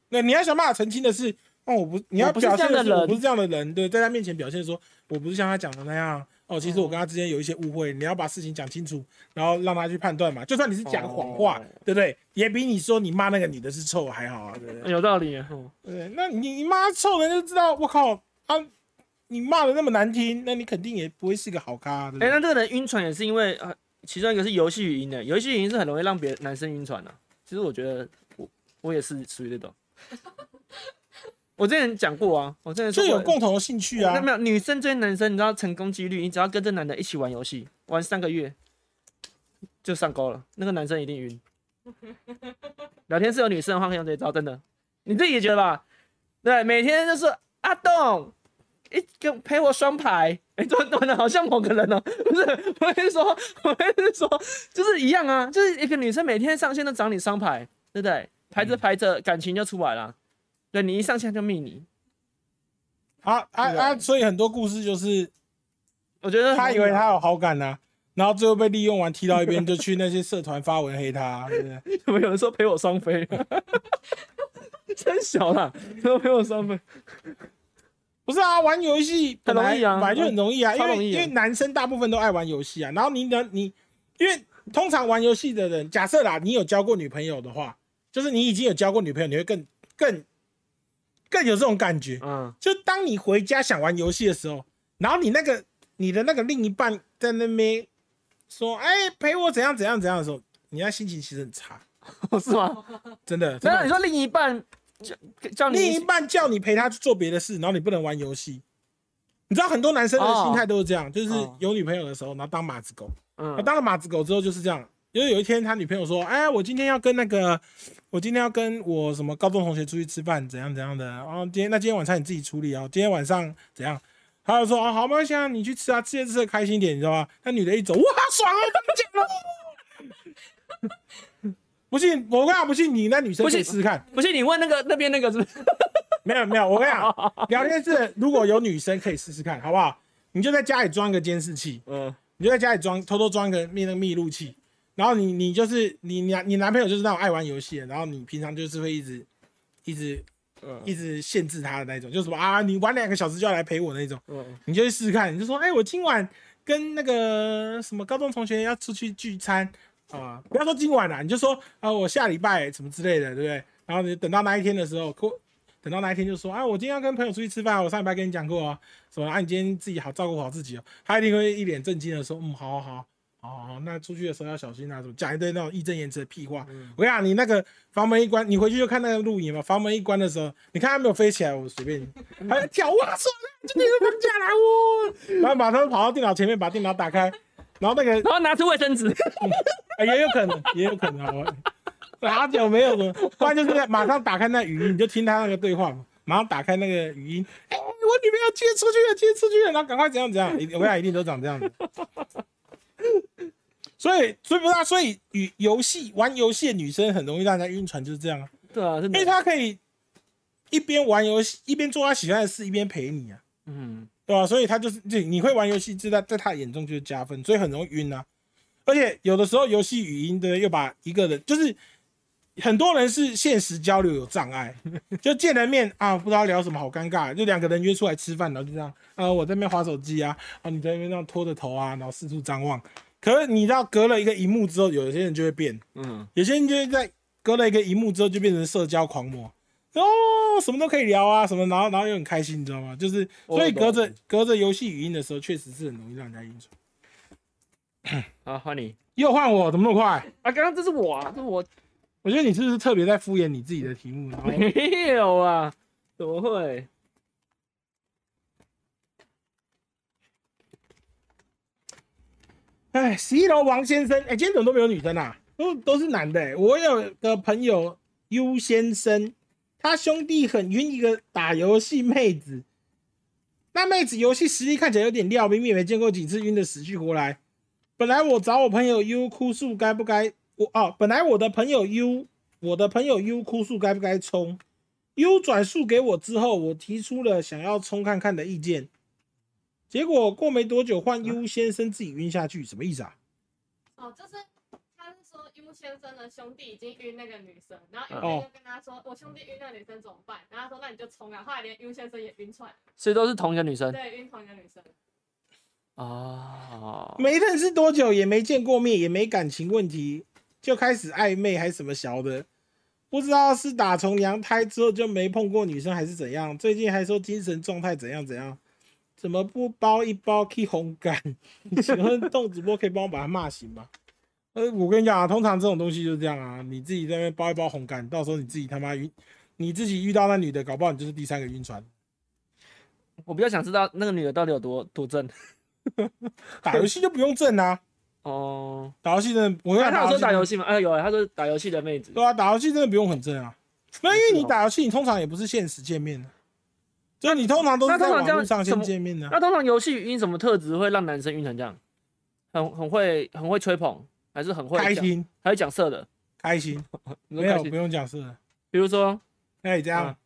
S1: 那你要想办法澄清的是，哦，我不，你要表现
S2: 的
S1: 是我不是这样的人，对，在他面前表现说我不是像他讲的那样。哦，其实我跟他之间有一些误会，你要把事情讲清楚，然后让他去判断嘛。就算你是讲谎话，
S2: 哦
S1: 对不对？也比你说你骂那个女的是臭还好啊，对不对？
S2: 有道理。啊
S1: 对，那你你骂她臭人就知道，我靠啊！你骂的那么难听，那你肯定也不会是个好咖，
S2: 哎、
S1: 对？
S2: 那这个人晕船也是因为呃，其中一个是游戏语音的，游戏语音是很容易让别男生晕船的、其实我觉得我我也是属于这种。我之前讲过啊，我之前
S1: 就
S2: 说
S1: 有共同的兴趣啊
S2: 那。没有女生追男生，你知道成功几率，你只要跟这男的一起玩游戏，玩三个月就上钩了，那个男生一定晕。聊天室有女生的话，可以用这一招，真的，你自己也觉得吧？对，每天就是阿栋，一跟陪我双排，哎、突然突然好像某个人哦、不是，我是说，我是说，就是一样啊，就是一个女生每天上线都找你双排，对不对？排着排着，感情就出来了。对你一上线就密你，
S1: 啊啊
S2: 啊
S1: 啊！所以很多故事就是
S2: 我觉得
S1: 他以为他有好感呢、然后最后被利用完踢到一边，就去那些社团发文黑他，对不对？
S2: 怎么有人说陪我双飞？真小啦，说陪我双飞，
S1: 不是啊，玩游戏本来
S2: 很容易啊
S1: 本来就很容易啊，因为因为男生大部分都爱玩游戏啊。然后你呢，你因为通常玩游戏的人，假设啦，你有交过女朋友的话，就是你已经有交过女朋友，你会更更更有这种感觉。
S2: 嗯，
S1: 就当你回家想玩游戏的时候，然后你那个你的那个另一半在那边说：“哎、陪我怎样怎样怎样”的时候，你那心情其实很差，
S2: 是吗？
S1: 真的。真的
S2: 那你说另一半叫叫你
S1: 另一半叫你陪他去做别的事，然后你不能玩游戏。你知道很多男生的心态都是这样，就是
S2: 哦
S1: 有女朋友的时候，然后当马子狗。
S2: 嗯
S1: 他当了马子狗之后就是这样。因为有一天他女朋友说：“哎，我今天要跟那个，我今天要跟我什么高中同学出去吃饭，怎样怎样的。然后今天那今天晚上你自己处理啊，今天晚上怎样？”他就说：“哦，好吗？现在你去吃啊，吃着吃的开心一点，你知道吗？”那女的一走，哇，爽啊。不信，我跟你讲，不信你那女生
S2: 不信
S1: 可以试试看。
S2: 不信你问那个那边那个是不是？
S1: 没有没有，我跟你讲，聊天室如果有女生可以试试看，好不好？你就在家里装一个监视器，
S2: 嗯，
S1: 你就在家里装偷偷装一个密那个密录器，然后你你就是你你你男朋友就是那种爱玩游戏的，然后你平常就是会一直一直
S2: 嗯
S1: 一直限制他的那种，就是说啊，你玩两个小时就要来陪我那种，
S2: 嗯，
S1: 你就去试试看，你就说，哎、我今晚跟那个什么高中同学要出去聚餐啊、不要说今晚啦，你就说啊、我下礼拜什么之类的，对不对？然后你等到那一天的时候，过等到那一天就说，啊，我今天要跟朋友出去吃饭，我上礼拜跟你讲过啊，什么啊，你今天自己好照顾好自己哦。他一定会一脸震惊的说，嗯，好好好。好好，那出去的时候要小心啊！什么讲一堆那种义正言辞的屁话。我跟你讲，你那个房门一关，你回去就看那个录影嘛。房门一关的时候，你看他没有飞起来，我随便你，还在跳，哇，爽啊！今天就放假来哦。然后马上跑到电脑前面，把电脑打开，然后那个、
S2: 然后拿出卫生纸，
S1: 哎也有可能，也有可能，好吧？好久没有了，不然就是马上打开那语音，你就听他那个对话嘛。马上打开那个语音，哎、我女朋友接出去了，接出去了，然后赶快怎样怎样，我俩一定都长这样子。所以，所以不是、啊，所以与游戏玩游戏的女生很容易让人家晕船，就是这样啊，
S2: 对啊，真
S1: 因为
S2: 的，
S1: 她可以一边玩游戏，一边做她喜欢的事，一边陪你啊，
S2: 嗯，
S1: 对吧、所以他就是，就你会玩游戏，这在在他眼中就是加分，所以很容易晕啊。而且有的时候游戏语音的又把一个人，就是很多人是现实交流有障碍，就见了面啊，不知道聊什么，好尴尬。就两个人约出来吃饭，然后就这样，啊，我在那边划手机啊，啊，你在那边这样拖着头啊，然后四处张望，可是你知道，隔了一个荧幕之后，有些人就会变，
S2: 嗯，
S1: 有些人就会在隔了一个荧幕之后就变成社交狂魔。哦，什么都可以聊啊，什么，然后然后又很开心，你知道吗？就是所以隔着隔着游戏语音的时候，确实是很容易让人家晕船。
S2: 好，换你
S1: 又换我，怎么那么快？
S2: 啊！刚刚这是我啊，这是我
S1: 我觉得你是不是特别在敷衍你自己的题目？
S2: 没有啊，怎么会？
S1: 哎，十一楼王先生，哎，今天怎么都没有女生啊？都都是男的、欸。我有个朋友 U 先生，他兄弟很晕一个打游戏妹子，那妹子游戏实力看起来有点料，明明也没见过几次晕的死去活来。本来我找我朋友 U 哭诉该不该我哦，本来我的朋友 U，我的朋友 U 哭诉该不该冲，U 转述给我之后，我提出了想要冲看看的意见。结果过没多久，换 U 先生自己晕下去，什么意思啊？
S3: 哦，就是他先生的兄弟已经晕那个女生，然后 U
S2: 哦
S3: 先生就跟他说，我兄弟晕那个女生怎么办？然后他说那你就冲啊，后来连 U 先生也晕船，
S2: 所以都是同一个女生
S3: 对，晕同一个女生。
S2: 啊？
S1: 没认识多久，也没见过面，也没感情问题，就开始暧昧还是什么小的，不知道是打从娘胎之后就没碰过女生还是怎样。最近还说精神状态怎样怎样，怎么不包一包去烘干？请问动主播可以帮我把他骂醒吗？呃，我跟你讲啊，通常这种东西就是这样啊，你自己在那边包一包红干，到时候你自己他妈晕，你自己遇到那女的，搞不好你就是第三个晕船。
S2: 我比较想知道那个女的到底有多多正
S1: 打游戏就不用正啊，
S2: 哦。
S1: 打游戏真的，我跟
S2: 他有说打游
S1: 戏
S2: 戏吗？哎，有啊，他说打游戏的妹子
S1: 对啊，打游戏真的不用很正啊。那因为你打游戏，你通常也不是现实见面的，就是你通常都是在网络上先见面的啊。
S2: 那通常游戏语音什么特质会让男生晕成这样？很很会很会吹捧，还是很会讲，
S1: 开心，
S2: 还会讲色的？
S1: 开心，没有不用讲色的。
S2: 比如说，
S1: 哎，这样
S2: 嗯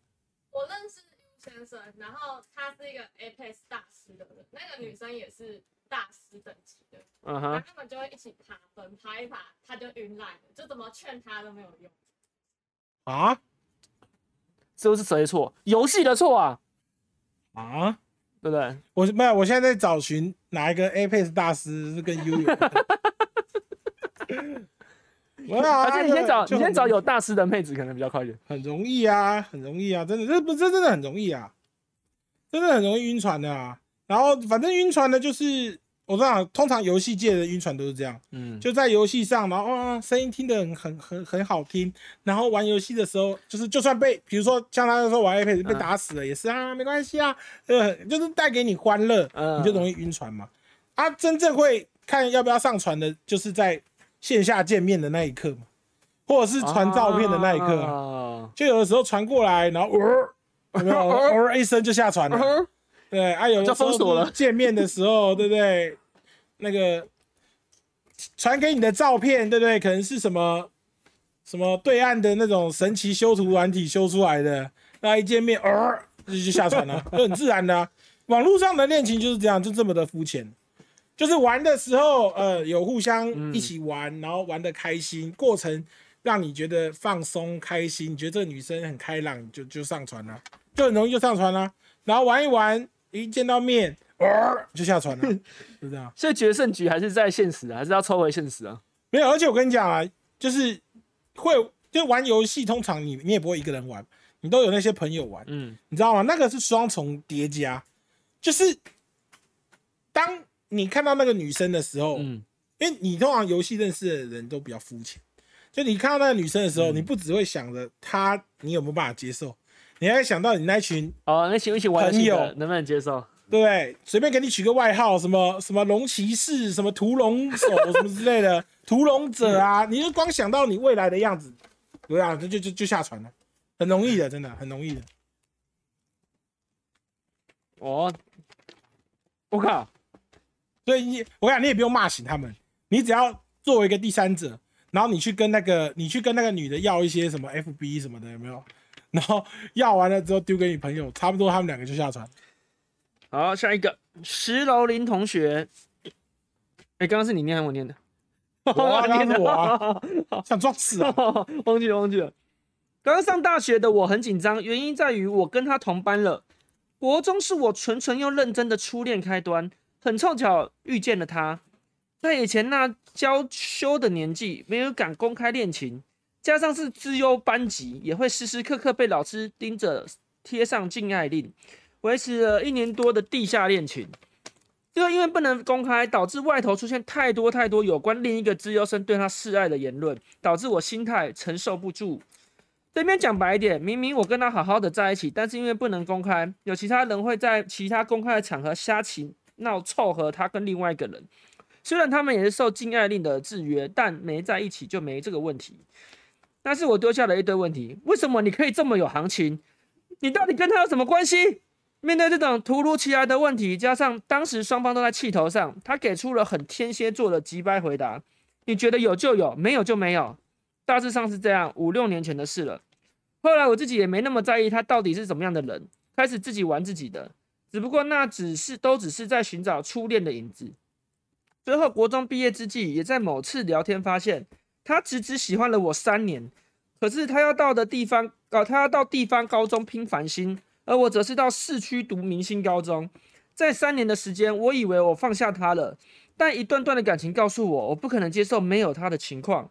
S3: 我认识 U 先生，然后他是一个 Apex 大师的人，那个女生也是大师等级的，
S2: 嗯
S3: 然后
S2: 哼，
S3: 他们就会一起爬分，爬一爬他就晕烂了，就怎么劝他都没有用。
S1: 啊
S2: 这是谁的错？游戏的错啊，
S1: 啊！
S2: 对不对？
S1: 我没有，我现在在找寻哪一个 Apex 大师是跟 U 有关。没有啊
S2: 而且你先找你先找有大师的妹子，可能比较快一点。
S1: 很容易啊，很容易啊，真的，这不这真的很容易啊，真的很容易晕船的啊。然后反正晕船的就是我知道，通常游戏界的晕船都是这样，
S2: 嗯，
S1: 就在游戏上，然后啊声音听得很很很很好听，然后玩游戏的时候，就是就算被比如说像他说玩 iPad 被
S2: 嗯
S1: 打死了也是啊，没关系啊，呃，就是带给你欢乐，
S2: 嗯
S1: 你就容易晕船嘛。啊，真正会看要不要上船的，就是在线下见面的那一刻嘛，或者是传照片的那一刻啊。
S2: 啊。
S1: 就有的时候传过来，然后呃，有没有呃一声就下传了？
S2: 嗯
S1: 对啊，有的
S2: 就
S1: 时候
S2: 封锁了
S1: 见面的时候，对不对？那个传给你的照片，对不对？可能是什么什么对岸的那种神奇修图软体修出来的，那一见面，呃，就就下传了，就很自然的啊、网络上的恋情就是这样，就这么的肤浅。就是玩的时候，呃，有互相一起玩，然后玩的开心，过程让你觉得放松开心，你觉得这个女生很开朗，就就上船了，就很容易就上船了。然后玩一玩，一见到面，呃，就下船了，是这样。
S2: 所以决胜局还是在现实啊，还是要抽回现实啊。
S1: 没有，而且我跟你讲啊，就是会就玩游戏，通常你你也不会一个人玩，你都有那些朋友玩，
S2: 嗯，
S1: 你知道吗？那个是双重叠加，就是当你看到那个女生的时候，
S2: 嗯，
S1: 因为你通常游戏认识的人都比较肤浅，就你看到那个女生的时候，
S2: 嗯
S1: 你不只会想着她你有没有办法接受，你还会想到你那群
S2: 哦，那群一起玩
S1: 朋友
S2: 的能不能接受？
S1: 对不对？随便给你取个外号，什么什么龙骑士，什么屠龙手，什么之类的，屠龙者啊，你就光想到你未来的样子，对啊，就就就就下船了，很容易的，真的很容易的。
S2: 哦，我靠，
S1: 所以你，我想你也不用骂醒他们，你只要作为一个第三者，然后你去跟那个你去跟那个女的要一些什么 FB 什么的，有没有？然后要完了之后丢给你朋友，差不多他们两个就下船。
S2: 好，下一个石楼林同学。哎，刚刚是你念还是我念的？
S1: 我啊刚刚是我
S2: 啊，
S1: 想装死啊！
S2: 忘记了，忘记了。刚刚上大学的我很紧张，原因在于我跟他同班了。国中是我纯纯又认真的初恋开端，很凑巧遇见了他。在以前那娇羞的年纪，没有敢公开恋情，加上是资优班级，也会时时刻刻被老师盯着贴上禁爱令，维持了一年多的地下恋情。这个因为不能公开，导致外头出现太多太多有关另一个资优生对他示爱的言论，导致我心态承受不住。这边讲白一点，明明我跟他好好的在一起，但是因为不能公开，有其他人会在其他公开的场合瞎起闹凑合他跟另外一个人。虽然他们也是受禁爱令的制约，但没在一起就没这个问题。但是我丢下了一堆问题，为什么你可以这么有行情？你到底跟他有什么关系？面对这种突如其来的问题，加上当时双方都在气头上，他给出了很天蝎座的急掰回答。你觉得有就有，没有就没有，大致上是这样。五六年前的事了。后来我自己也没那么在意他到底是怎么样的人，开始自己玩自己的。只不过那只是都只是在寻找初恋的影子。最后国中毕业之际，也在某次聊天发现，他只只喜欢了我三年，可是他要到的地方，哦，他要到地方高中拼繁星，而我则是到市区读明星高中。在三年的时间，我以为我放下他了，但一段段的感情告诉我，我不可能接受没有他的情况。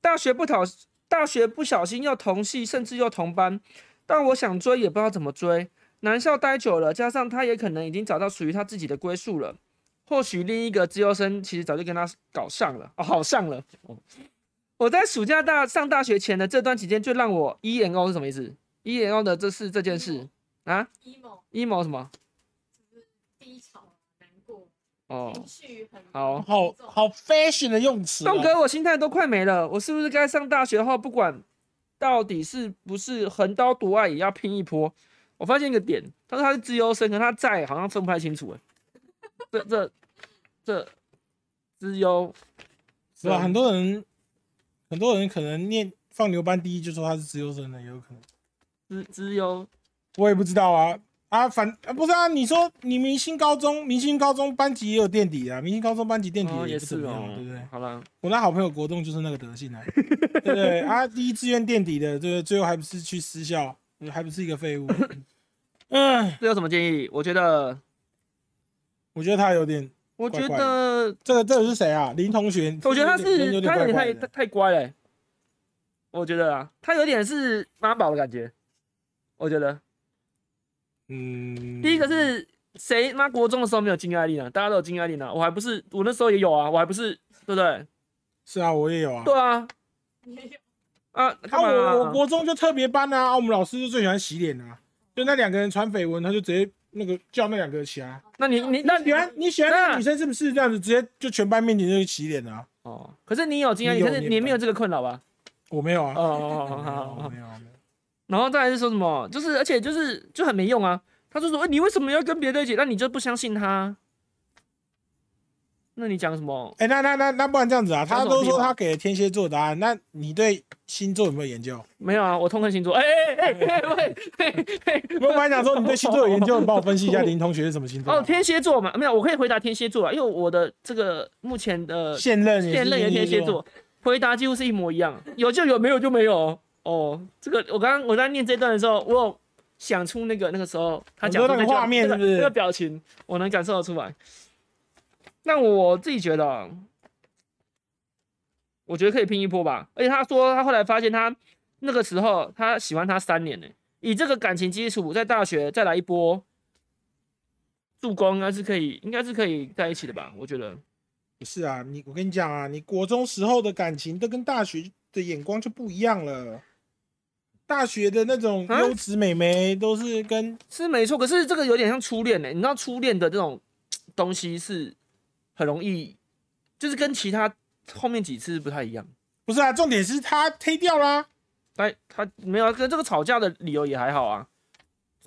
S2: 大学不讨，大学不小心又同系，甚至又同班，但我想追也不知道怎么追。男校待久了，加上他也可能已经找到属于他自己的归宿了。或许另一个自由生其实早就跟他搞上了，哦，好上了。哦，我在暑假大上大学前的这段期间，最让我 E N O 是什么意思？E N O 的这是这件事啊 emo，emo 什么？
S3: 就是低潮、难过、
S2: 哦，
S3: 情绪很
S2: 好
S1: 好好 fashion 的用词、
S2: 栋哥，我心态都快没了，我是不是该上大学后，不管到底是不是横刀夺爱，也要拼一波？我发现一个点，他说他是自由生，可他在好像分不太清楚哎。这这这资优
S1: 是吧？很多人很多人可能念放牛班第一就说他是自由生的，也有可能。
S2: 资资优
S1: 我也不知道啊啊，反啊不是啊，你说你明星高中明星高中班级也有垫底啊，明星高中班级垫底
S2: 哦也是哦，
S1: 对不对？
S2: 好了，
S1: 我那好朋友国栋就是那个德性啊，对不对？啊，第一志愿垫底的，对不对？最后还不是去私校，还不是一个废物。嗯，
S2: 这有什么建议？我觉得，
S1: 我觉得他有点，
S2: 我觉
S1: 怪怪
S2: 得，
S1: 这个这个是谁啊？林同学，
S2: 我觉得他是他太太太乖了欸、我觉得啊，他有点是妈宝的感觉。我觉得，
S1: 嗯，
S2: 第一个是谁？妈国中的时候没有禁爱令啊，大家都有禁爱令啊，我还不是，我那时候也有啊，我还不是，对不对？
S1: 是啊，我也有啊。
S2: 对啊，
S3: 没有
S2: 啊，
S1: 啊，我我国中就特别班啊，啊我们老师就最喜欢洗脸啊，就那两个人传绯闻，他就直接那个叫那两个起来。
S2: 那你你那
S1: 你喜欢你喜欢那
S2: 那
S1: 个女生是不是这样子？直接就全班面前就去洗脸啊？
S2: 哦，可是你有禁爱令，
S1: 你有你有
S2: 可是你没有这个困扰吧？
S1: 我没有啊。
S2: 哦哦哦哦
S1: 没有，没有。
S2: 然后再来是说什么？就是而且就是就很没用啊。他就说，哎、你为什么要跟别人一起？那你就不相信他？那你讲什么？
S1: 哎，那那那那不然这样子啊？他都说他给了天蝎座答案，那你对星座有没有研究？
S2: 没有啊，我痛恨星座。哎哎哎哎
S1: 我本来想说你对星座有研究，你帮我分析一下林同学是什么星座啊？
S2: 哦，天蝎座嘛，没有，我可以回答天蝎座啊，因为我的这个目前的
S1: 现任
S2: 现任也天蝎座，回答几乎是一模一样，有就有，没有就没有。哦，这个我刚刚我在念这段的时候，我有想出那个那个时候他讲
S1: 那个画面
S2: 那个
S1: 是不是
S2: 那个表情，我能感受得出来。那我自己觉得啊，我觉得可以拼一波吧。而且他说他后来发现他那个时候他喜欢他三年呢，以这个感情基础，在大学再来一波助攻，应该是可以，应该是可以在一起的吧？我觉得。
S1: 不是啊，你我跟你讲啊，你国中时候的感情都跟大学的眼光就不一样了。大学的那种
S2: 啊
S1: 优质美眉都是跟
S2: 是没错，可是这个有点像初恋呢、你知道初恋的这种东西是很容易，就是跟其他后面几次不太一样。
S1: 不是啊，重点是他推掉啦。
S2: 哎，他没有啊跟这个吵架的理由也还好啊，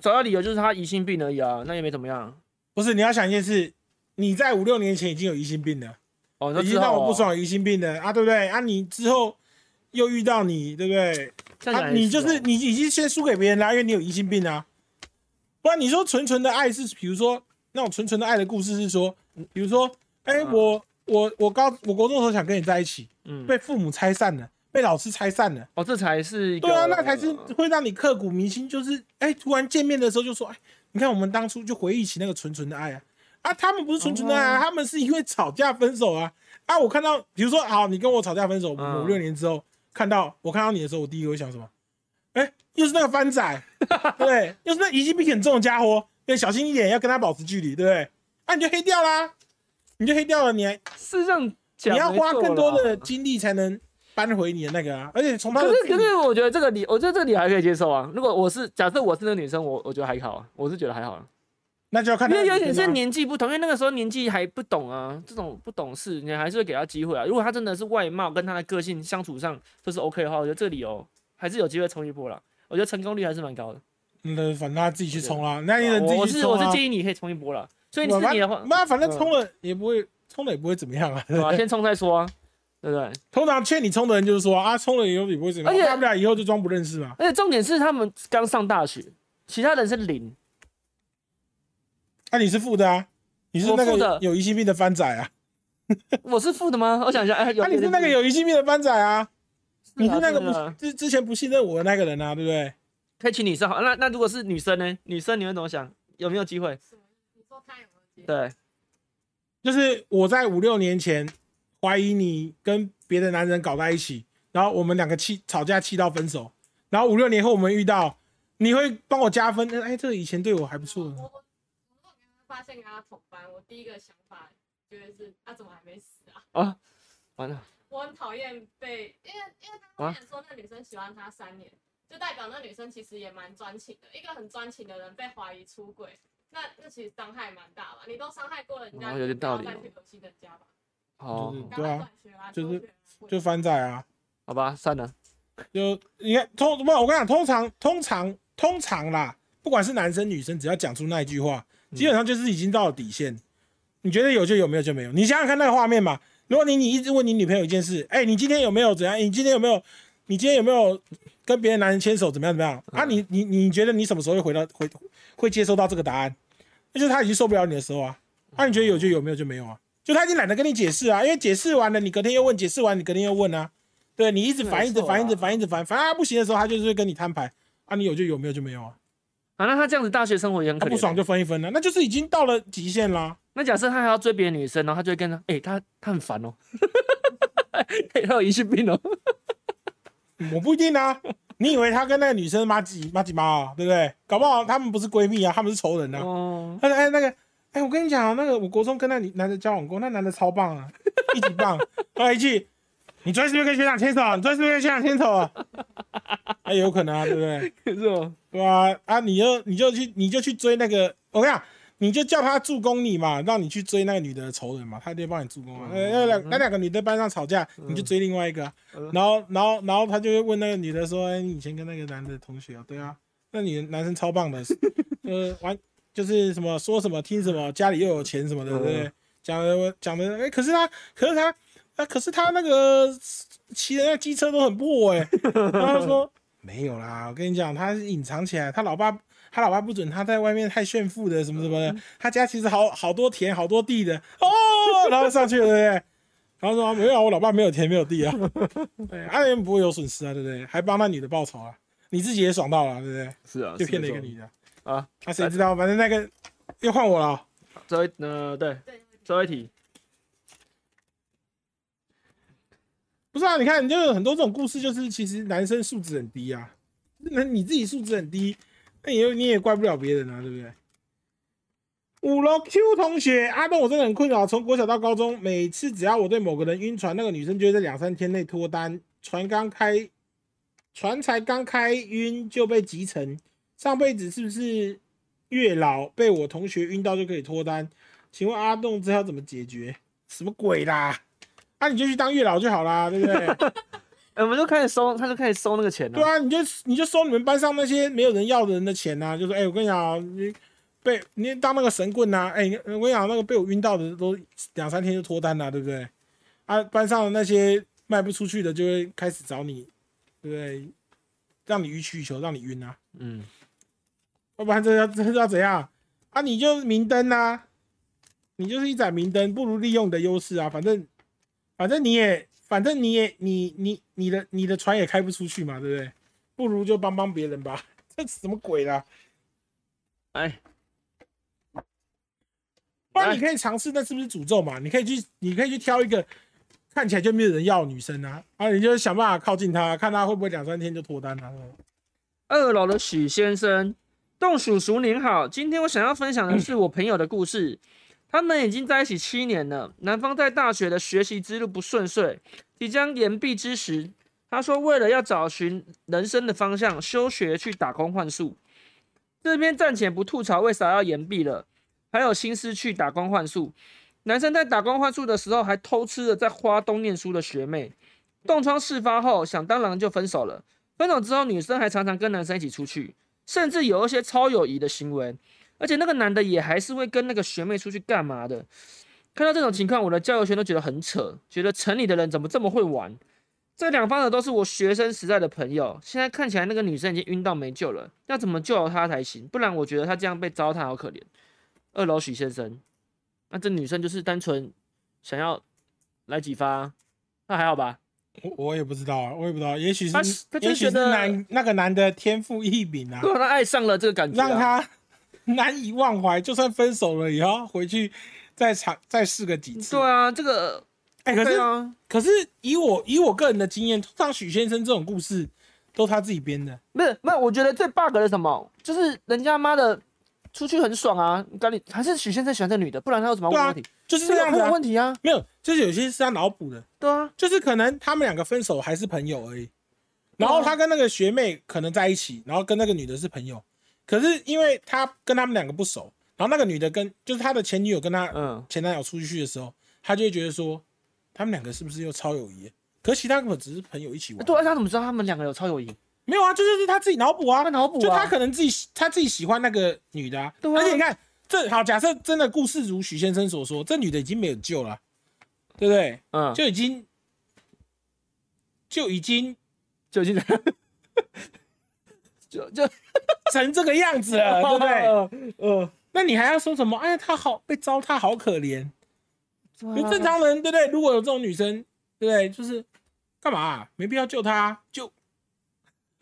S2: 吵架理由就是他疑心病而已啊，那也没怎么样。
S1: 不是，你要想一件事，你在五六年前已经有疑心病了，
S2: 哦，那
S1: 已经让我不爽，有疑心病了啊，对不对？啊，你之后又遇到你，对不对？啊，你就是
S2: 哦
S1: 你已经先输给别人啦，因为你有疑心病啊。不然你说纯纯的爱是，比如说那种纯纯的爱的故事是说，比如说，哎、
S2: 嗯
S1: 我我我高我国中的时候想跟你在一起，
S2: 嗯，
S1: 被父母拆散了，被老师拆散了。
S2: 哦，这才是一个
S1: 对啊，那才是会让你刻骨铭心。就是哎、突然见面的时候就说，哎，你看我们当初就回忆起那个纯纯的爱啊啊，他们不是纯纯的爱他们是因为吵架分手啊。啊，我看到，比如说，好，你跟我吵架分手
S2: 嗯
S1: 五六年之后，看到我看到你的时候，我第一个会想什么？哎、又是那个番仔，对，又是那疑心病很重的家伙，要，小心一点，要跟他保持距离，对不对？啊，你就黑掉啦，你就黑掉了，你还
S2: 是这样讲，
S1: 你要花更多的精力才能扳回你的那个啊，而且从他
S2: 可是可是，我觉得这个你，我觉得这个你还可以接受啊。如果我是假设我是那个女生，我我觉得还好啊，我是觉得还好啊，
S1: 那就要看他
S2: 因为有点是年纪不同，因为那个时候年纪还不懂啊，这种不懂事，你还是会给他机会啊。如果他真的是外貌跟他的个性相处上都是 OK 的话，我觉得这个理由还是有机会冲一波啦。我觉得成功率还是蛮高的。
S1: 那反正他自己去冲啦，那你
S2: 我我是我。是建议你可以冲一波啦。所以你是你的话，
S1: 那反正冲了也不会，冲了也不会怎么样啊。
S2: 对吧？先冲再说啊，对不对？
S1: 通常劝你冲的人就是说啊，冲了以后也不会怎么样，
S2: 而且
S1: 大不了以后就装不认识嘛。
S2: 而且重点是他们刚上大学，其他人是零，
S1: 啊，你是负的啊，你是那个有疑心病的番仔啊，
S2: 我是负的吗？我想一下，哎，有
S1: 啊，你是那个有疑心病的番仔啊，你是那个不之之前不信任我的那个人啊，对不对？
S2: 可以请女生好，那那如果是女生呢？女生你会怎么想？有没有机会？
S3: 什么？你说他有没有？
S2: 对，
S1: 就是我在五六年前怀疑你跟别的男人搞在一起，然后我们两个气吵架气到分手，然后五六年后我们遇到，你会帮我加分？哎，这个以前对我还不错
S3: 我。我我如果跟他发现跟他同班，我第一个想法就会是他、怎么还没死啊？
S2: 啊，完了，
S3: 我很讨厌被，因为因为他后面说那女生喜欢他三年，就代表那女生其实也蛮专情的。一个很专情的人被怀疑出轨，那那其实伤害蛮大吧？你都伤害过人家，
S2: 哦有点道理哦
S3: 你再去恶心人家吧？
S2: 好
S1: 就是，对啊！就是就翻仔啊，
S2: 好吧，算了，
S1: 就你看通不，我跟你讲，通常通常通常啦，不管是男生女生，只要讲出那一句话，基本上就是已经到了底线。你觉得有就有，没有就没有。你想想看那个画面嘛，如果你你一直问你女朋友一件事，哎、你今天有没有怎样？你今天有没有？你今天有没有跟别的男人牵手？怎么样？怎么样？啊你，你你觉得你什么时候会回到会会接收到这个答案？那就是他已经受不了你的时候啊。啊，你觉得有就有，没有就没有啊。就他已经懒得跟你解释啊，因为解释完了，你隔天又问，解释完你隔天又问啊。对你一直烦，一直烦，一直烦，一直烦，烦啊不行的时候，他就是会跟你摊牌啊。你有就有，没有就没有啊。
S2: 啊，那他这样子大学生活也很可
S1: 不爽就分一分了，那就是已经到了极限啦。
S2: 那假设他还要追别的女生，然后他就会跟他，哎、他他很烦哦，哎 他有疑心病哦。
S1: 我不一定啊。你以为他跟那个女生妈几妈几妈啊，对不对？搞不好他们不是闺蜜啊，他们是仇人啊。
S2: 哦，
S1: 他说：“哎，那个，哎，我跟你讲啊，那个我国中跟那女男的交往过，那男的超棒啊，一级棒。后来一句，你昨天是不是跟学长牵手啊？你昨天是不是跟学长牵手啊？哎，有可能啊，对不对？
S2: 是哦？
S1: 对啊、啊？你就你就去你就去追那个，我跟你讲，你就叫他助攻你嘛，让你去追那个女的仇人嘛，他一定会帮你助攻那两那两个女的班上吵架，你就追另外一个、啊，然后然后然后他就会问那个女的说：“哎，你以前跟那个男的同学哦？对啊，那女男生超棒的，呃，玩就是什么说什么听什么，家里又有钱什么的，对不对？讲的讲的，哎，可是他可是他啊，可是他那个骑的那机车都很破哎、然后他说。”没有啦，我跟你讲，他是隐藏起来，他老爸他老爸不准他在外面太炫富的什么什么的，他家其实好好多田好多地的哦，然后上去了，对不对？然后说没有啊，我老爸没有田没有地啊，对，阿人不会有损失啊，对不对？还帮那女的报仇啊，你自己也爽到了，对不对？
S2: 是啊，
S1: 就骗了一个女的，
S2: 错啊。
S1: 啊，谁知道？反正那个又换我了哦，
S2: 最后一呃，对，
S3: 对，
S2: 最后一题，
S1: 不是啊？你看，你就有很多这种故事，就是其实男生素质很低啊，那你自己素质很低，那也你也怪不了别人啊，对不对？五楼 Q 同学，阿东，我真的很困扰。从国小到高中，每次只要我对某个人晕船，那个女生就会在两三天内脱单。船刚开，船才刚开晕就被集成。上辈子是不是月老被我同学晕到就可以脱单？请问阿栋这要怎么解决？什么鬼啦？啊，你就去当月老就好啦，对不对？
S2: 哎我们就开始收，他就开始收那个钱了。
S1: 对啊，你就你就收你们班上那些没有人要的人的钱呐、就说，哎、我跟你讲啊，你被你当那个神棍呐、哎、你我跟你讲，那个被我晕到的都两三天就脱单了，对不对？啊，班上的那些卖不出去的就会开始找你，对不对？让你予取予求，让你晕啊，
S2: 嗯，
S1: 要不然这要这要怎样啊？你就明灯啊，你就是一盏明灯，不如利用你的优势啊，反正反正你也反正你也你你你的你的船也开不出去嘛，对不对？不如就帮帮别人吧，这什么鬼啦？
S2: 哎，
S1: 不那你可以尝试，那是不是诅咒嘛？你可以去，你可以去挑一个看起来就没有人要的女生啊，啊，你就想办法靠近她，看她会不会两三天就脱单啊。
S2: 二楼的许先生，洞叔叔您好，今天我想要分享的是我朋友的故事。他们已经在一起七年了，男方在大学的学习之路不顺遂，即将延毕之时，他说为了要找寻人生的方向，休学去打工换宿。这边暂且不吐槽为啥要延毕了，还有心思去打工换宿。男生在打工换宿的时候，还偷吃了在花东念书的学妹。冻疮事发后，想当然就分手了。分手之后，女生还常常跟男生一起出去，甚至有一些超友谊的行为。而且那个男的也还是会跟那个学妹出去干嘛的。看到这种情况，我的交友圈都觉得很扯，觉得城里的人怎么这么会玩？这两方的都是我学生时代的朋友，现在看起来那个女生已经晕到没救了，要怎么救她才行？不然我觉得她这样被糟蹋好可怜。二楼许先生，那这女生就是单纯想要来几发，那还好吧？
S1: 我我也不知道啊，我也不知道，也许是
S2: 他他就
S1: 也许是
S2: 觉得
S1: 男那个男的天赋异禀啊，
S2: 对啊，她爱上了这个感觉、啊，
S1: 让他难以忘怀，就算分手了也要回去再尝再试个几次。
S2: 对啊，这个
S1: 哎、可是、可是以我以我个人的经验，通常许先生这种故事都他自己编的。
S2: 不是，没有，我觉得最 bug 的是什么？就是人家妈的出去很爽啊，咖喱还是许先生喜欢这女的，不然他有什么问题？
S1: 就是
S2: 这
S1: 样的啊，
S2: 问题啊，
S1: 没有，就是有些是他脑补的，
S2: 对啊，
S1: 就是可能他们两个分手还是朋友而已，然后他跟那个学妹可能在一起，然后跟那个女的是朋友，可是因为他跟他们两个不熟，然后那个女的跟就是他的前女友跟他
S2: 嗯，
S1: 前男友出去的时候，他就会觉得说他们两个是不是又超友谊？可是其他根本只是朋友一起玩，
S2: 对啊，他怎么知道他们两个有超友谊？
S1: 没有啊，就是他自己脑补啊。
S2: 他，脑补啊，
S1: 就他可能自己他自己喜欢那个女的啊，
S2: 对啊。
S1: 而且你看这好，假设真的故事如许先生所说，这女的已经没有救了，对不对？
S2: 嗯，
S1: 就已经就已经
S2: 就已经就就
S1: 成这个样子了，对不对？
S2: 对？呃，
S1: 那你还要说什么？哎，他好被糟蹋，好可怜。
S2: 对啊
S1: 就正常人，对不对？如果有这种女生，对不对？就是干嘛啊、没必要救她啊，就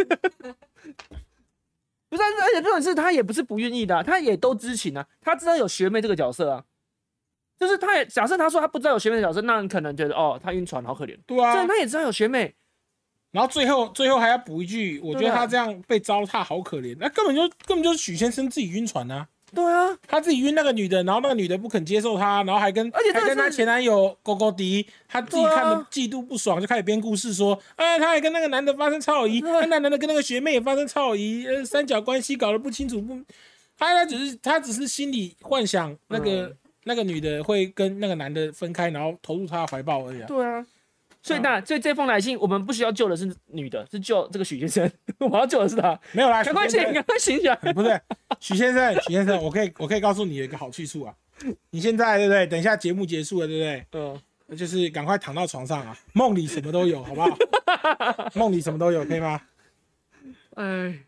S2: 不是啊，而且这种事他也不是不愿意的啊、他也都知情啊，他知道有学妹这个角色啊，就是他也假设他说他不知道有学妹的角色，那你可能觉得哦，他晕船好可怜，
S1: 对啊
S2: 但。他也知道有学妹，
S1: 然后最后最后还要补一句，我觉得他这样被糟蹋好可怜，那根本就根本就是许先生自己晕船啊。
S2: 对啊，
S1: 他自己晕那个女的，然后那个女的不肯接受他，然后还跟
S2: 而且
S1: 还跟他前男友勾勾迪，他自己看的嫉妒不爽，就开始编故事说，哎，他还跟那个男的发生超友谊，那男的跟那个学妹也发生超友谊，呃，三角关系搞得不清楚，不，他他只是他只是心里幻想那个、
S2: 嗯
S1: 那个女的会跟那个男的分开，然后投入他的怀抱而已、啊。
S2: 对啊。所以那所以这封来信，我们不需要救的是女的，是救这个许先生。我要救的是他，
S1: 没有啦，
S2: 赶快醒，赶快醒起来！
S1: 不是许先生，许先生，我可以我可以告诉你有一个好去处啊，你现在对不对？等一下节目结束了，对不对？
S2: 嗯，
S1: 就是赶快躺到床上啊，梦里什么都有，好不好？梦里什么都有，可以吗？
S2: 哎，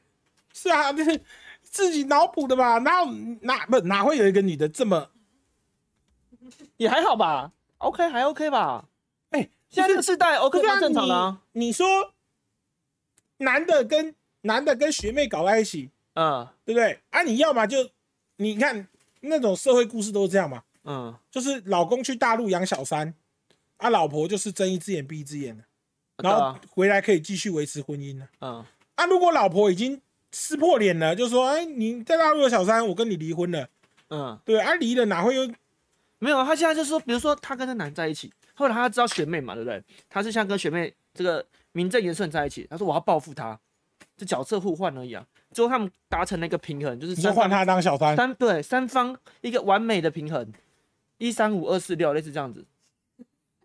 S1: 是啊，就是自己脑补的吧？哪有哪不哪会有一个女的这么
S2: 也还好吧，OK，还 OK 吧。
S1: 哎、
S2: 现在这个时代正常的啊。
S1: 你你说男的跟男的跟学妹搞在一起，
S2: 嗯
S1: 对不对？啊，你要嘛就你看那种社会故事都是这样嘛，
S2: 嗯，
S1: 就是老公去大陆养小三，啊，老婆就是睁一只眼闭一只眼的，然后回来可以继续维持婚姻呢。
S2: 嗯，
S1: 啊，如果老婆已经撕破脸了，就说：“哎，你在大陆有小三，我跟你离婚了。
S2: 嗯，”
S1: 对啊，离了哪会有？
S2: 没有，他现在就是说，比如说他跟那男在一起，后来他知道学妹嘛，对不对？他是像跟学妹这个名正言顺在一起，他说我要报复他，这角色互换而已啊。最后他们达成了一个平衡，就是
S1: 你就换他当小三，
S2: 三对三方一个完美的平衡，一三五二四六类似这样子，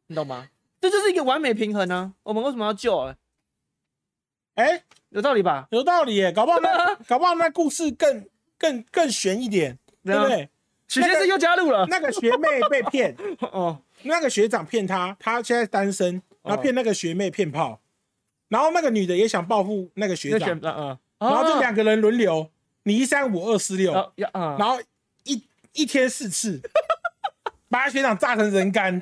S2: 你懂吗？这就是一个完美平衡呢、我们为什么要救、啊？
S1: 哎，
S2: 有道理吧？
S1: 有道理耶，搞不好那搞不好那故事更更更悬一点，对不
S2: 啊？
S1: 对？
S2: 许先生又加入了。
S1: 那个学妹被骗，
S2: 哦，
S1: 那个学长骗他，他现在单身，然后骗那个学妹骗炮，然后那个女的也想报复那个学长然后就两个人轮流，你一三五二四六，然后一一天四次，把他学长炸成人干。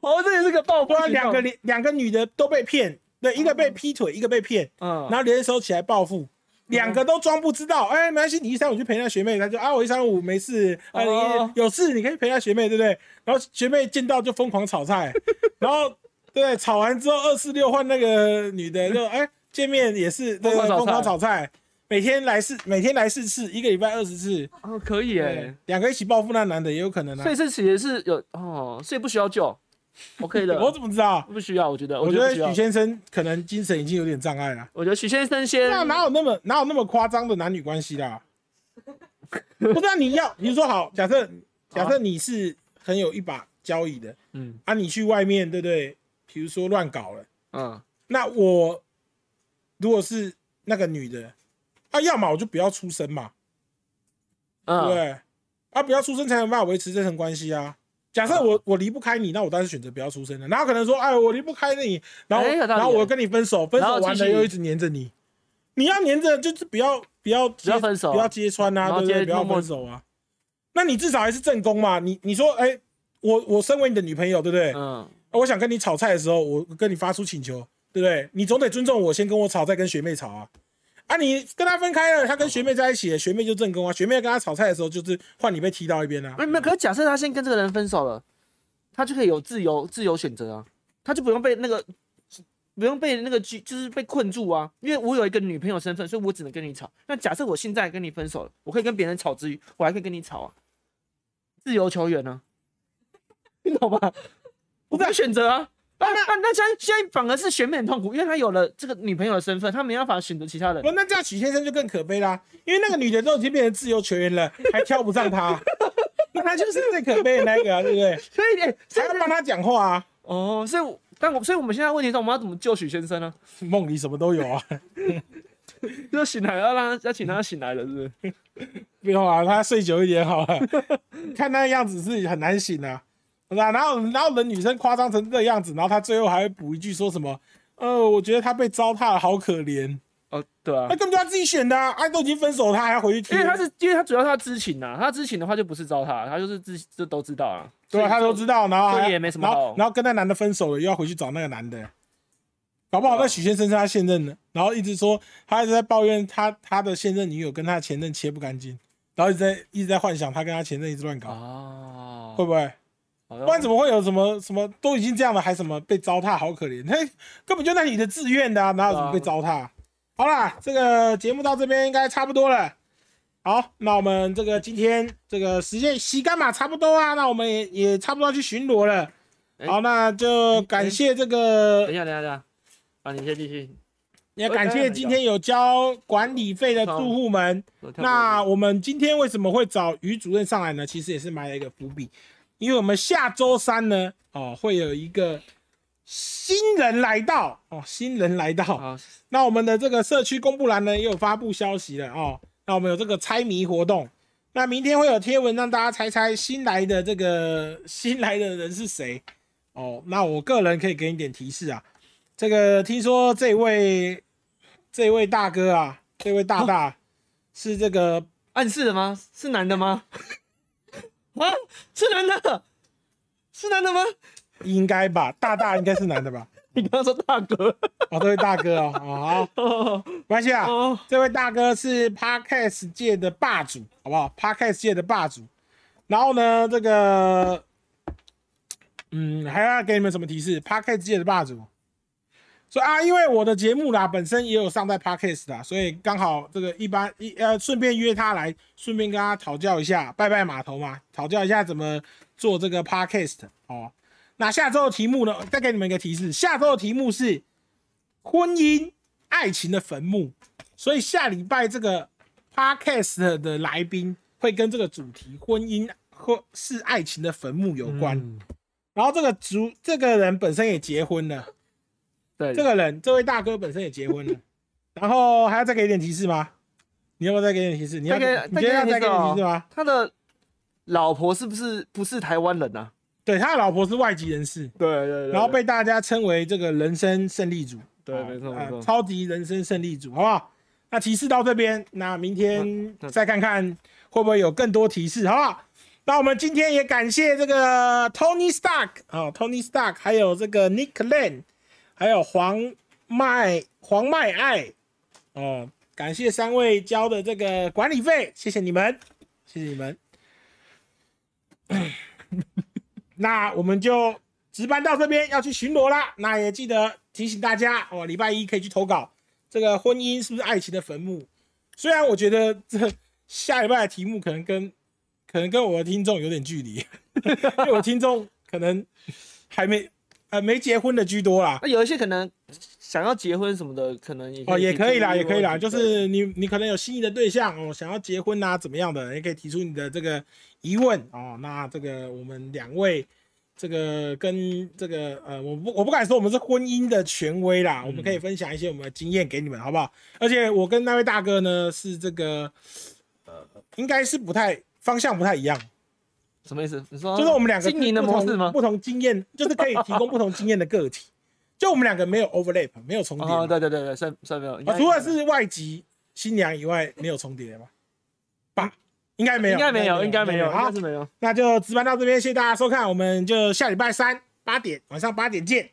S2: 哦，这也是个报复
S1: 对啊，
S2: 行动。
S1: 两个两个女的都被骗，对，一个被劈腿，一个被骗，
S2: 嗯，
S1: 然后联手起来报复，两个都装不知道，哎，没关系，你一三五去陪那学妹，他就啊，我一三五没事，啊，
S2: 哦。
S1: 你有事你可以陪那学妹，对不对？然后学妹见到就疯狂炒菜，然后对，炒完之后二四六换那个女的就哎见面也是对
S2: 疯狂炒菜。
S1: 每天来四每天来四次，一个礼拜二十次，
S2: 哦，可以
S1: 对
S2: 哎，，
S1: 两个一起报复那男的也有可能啊。
S2: 所以。这其实是有哦，所以不需要救 OK 的，
S1: 我怎么知道？
S2: 不需要，我觉得，
S1: 我觉得许先生可能精神已经有点障碍了。
S2: 我觉得许先生先
S1: 那哪有那么哪有那么夸张的男女关系啦？不知道你要，比如说好，假设假设你是很有一把交椅的
S2: 嗯
S1: 啊，你去外面对不对？比如说乱搞了，
S2: 嗯
S1: 那我如果是那个女的，啊，要么我就不要出声嘛，
S2: 嗯，
S1: 对？啊，不要出声才有办法维持这层关系啊。假设我我离不开你，那我当然选择不要出声了。然后可能说，哎，我离不开你，然后然后我跟你分手，分手完了又一直黏着你。你要黏着，就是不要不要不
S2: 要分手
S1: 不要揭穿啊，对不对？不要分手啊。那你至少还是正宫嘛。你你说，哎，我我身为你的女朋友，对不对？
S2: 嗯，
S1: 我想跟你炒菜的时候，我跟你发出请求，对不对？你总得尊重我，先跟我炒，再跟学妹炒啊。啊，你跟他分开了，他跟学妹在一起了，学妹就正宫啊。学妹跟他炒菜的时候，就是换你被踢到一边啊。
S2: 没有没，可是假设他先跟这个人分手了，他就可以有自由自由选择啊，他就不用被那个不用被那个拘，就是被困住啊。因为我有一个女朋友身份，所以我只能跟你吵。那假设我现在跟你分手了，我可以跟别人吵之余，我还可以跟你吵啊，自由球员呢、你懂吗？我不要选择啊。啊，那那现在现在反而是选美很痛苦，因为他有了这个女朋友的身份，他没办法选择其他人
S1: 不，。那这样许先生就更可悲啦，因为那个女的都已经变成自由球员了，还挑不上他，那他就是最可悲的那个啊，对不对？
S2: 所以，哎、
S1: 还要帮他讲话啊，
S2: 哦，所以，但我，所以我们现在问题是，我们要怎么救许先生呢？
S1: 梦里什么都有啊。
S2: 就醒来要让他要请他醒来了，是不是？
S1: 不用啊，他睡久一点好了。看那个样子是很难醒啊，是吧？然后然后人女生夸张成这个样子，然后他最后还会补一句说什么？呃，我觉得他被糟蹋了，好可怜。
S2: 哦，对啊
S1: 那，根本就他自己选的啊！啊，都已经分手，他还要回去踢。
S2: 因为他是，因为他主要是他知情呐、他知情的话就不是糟蹋，他就是自这都知道啊。
S1: 对啊，他都知道，然后
S2: 也没什么
S1: 然后然后跟那男的分手了，又要回去找那个男的，搞不好那许先生是他现任的，然后一直说他一直在抱怨他他的现任女友跟他前任切不干净，然后一直在一直在幻想他跟他前任一直乱搞，
S2: 哦，
S1: 会不会？
S2: 不
S1: 不然怎么会有什么什么都已经这样了，还什么被糟蹋，好可怜，他根本就那你的自愿的啊，哪有什么被糟蹋？好啦，这个节目到这边应该差不多了。好，那我们这个今天这个时间洗干嘛差不多啊，那我们也也差不多要去巡逻了。
S2: 哎
S1: 好，那就感谢这个
S2: 等一下，等一下，等一下，啊，你先继续。
S1: 也感谢今天有交管理费的住户们。那我们今天为什么会找于主任上来呢？其实也是埋了一个伏笔，因为我们下周三呢，哦，会有一个新人来到哦，新人来到。
S2: 好，
S1: 那我们的这个社区公布栏呢，也有发布消息了哦。那我们有这个猜谜活动，那明天会有贴文让大家猜猜新来的这个新来的人是谁哦。那我个人可以给你点提示啊，这个听说这位这位大哥啊，这位大大、是这个
S2: 暗示的吗？是男的吗？啊，是男的，是男的吗？
S1: 应该吧，大大应该是男的吧？
S2: 你刚刚说大哥，
S1: 哦，这位大哥哦，哦好，
S2: 哦
S1: 没关系啊。
S2: 哦，
S1: 这位大哥是 Podcast 界的霸主，好不好？Podcast 界的霸主。然后呢，这个，嗯，还要给你们什么提示？Podcast 界的霸主。说啊，因为我的节目啦，本身也有上在 Podcast 啦，所以刚好这个一般一呃，顺便约他来，顺便跟他讨教一下，拜拜码头嘛，讨教一下怎么做这个 Podcast 哦。那下周的题目呢？再给你们一个提示，下周的题目是婚姻爱情的坟墓。所以下礼拜这个 podcast 的来宾会跟这个主题婚姻或是爱情的坟墓有关。
S2: 嗯
S1: 然后这个主这个人本身也结婚了，
S2: 对，
S1: 这个人这位大哥本身也结婚了。然后还要再给一点提示吗？你要不要再给点提示？你要
S2: 再给
S1: 你要再给
S2: 点提示
S1: 吗？
S2: 他的老婆是不是不是台湾人啊？
S1: 对，他的老婆是外籍人士，
S2: 对对对
S1: 然后被大家称为这个人生胜利组。
S2: 对没错没错
S1: 超级人生胜利组，好不好？那提示到这边，那明天再看看会不会有更多提示，好不好？那我们今天也感谢这个 Tony Stark 啊、t o n y Stark，还有这个 Nick Lane，还有黄麦黄麦爱哦，感谢三位交的这个管理费，谢谢你们，谢谢你们。那我们就值班到这边要去巡逻啦。那也记得提醒大家哦，礼拜一可以去投稿。这个婚姻是不是爱情的坟墓？虽然我觉得这下礼拜的题目可能跟可能跟我的听众有点距离，因为我听众可能还没呃没结婚的居多啦。
S2: 那有一些可能想要结婚什么的，可能也
S1: 哦，也可以啦，也可以啦，就是你你可能有心仪的对象哦，想要结婚啊，怎么样的，也可以提出你的这个疑问哦。那这个我们两位，这个跟这个呃，我不我不敢说我们是婚姻的权威啦，我们可以分享一些我们的经验给你们，好不好？而且我跟那位大哥呢是这个呃，应该是不太方向不太一样，
S2: 什么意思？你说
S1: 就是我们两个
S2: 经营的模式吗？
S1: 不同经验，就是可以提供不同经验的个体。就我们两个没有 overlap，没有重叠嘛。
S2: 哦，对对对对，算算没有，
S1: 啊，除了是外籍新娘以外，没有重叠吗？吧，应该没有，
S2: 应该没有，应该没有，应
S1: 好
S2: 该，是没有。
S1: 那就值班到这边，谢谢大家收看，我们就下礼拜三八点晚上八点见。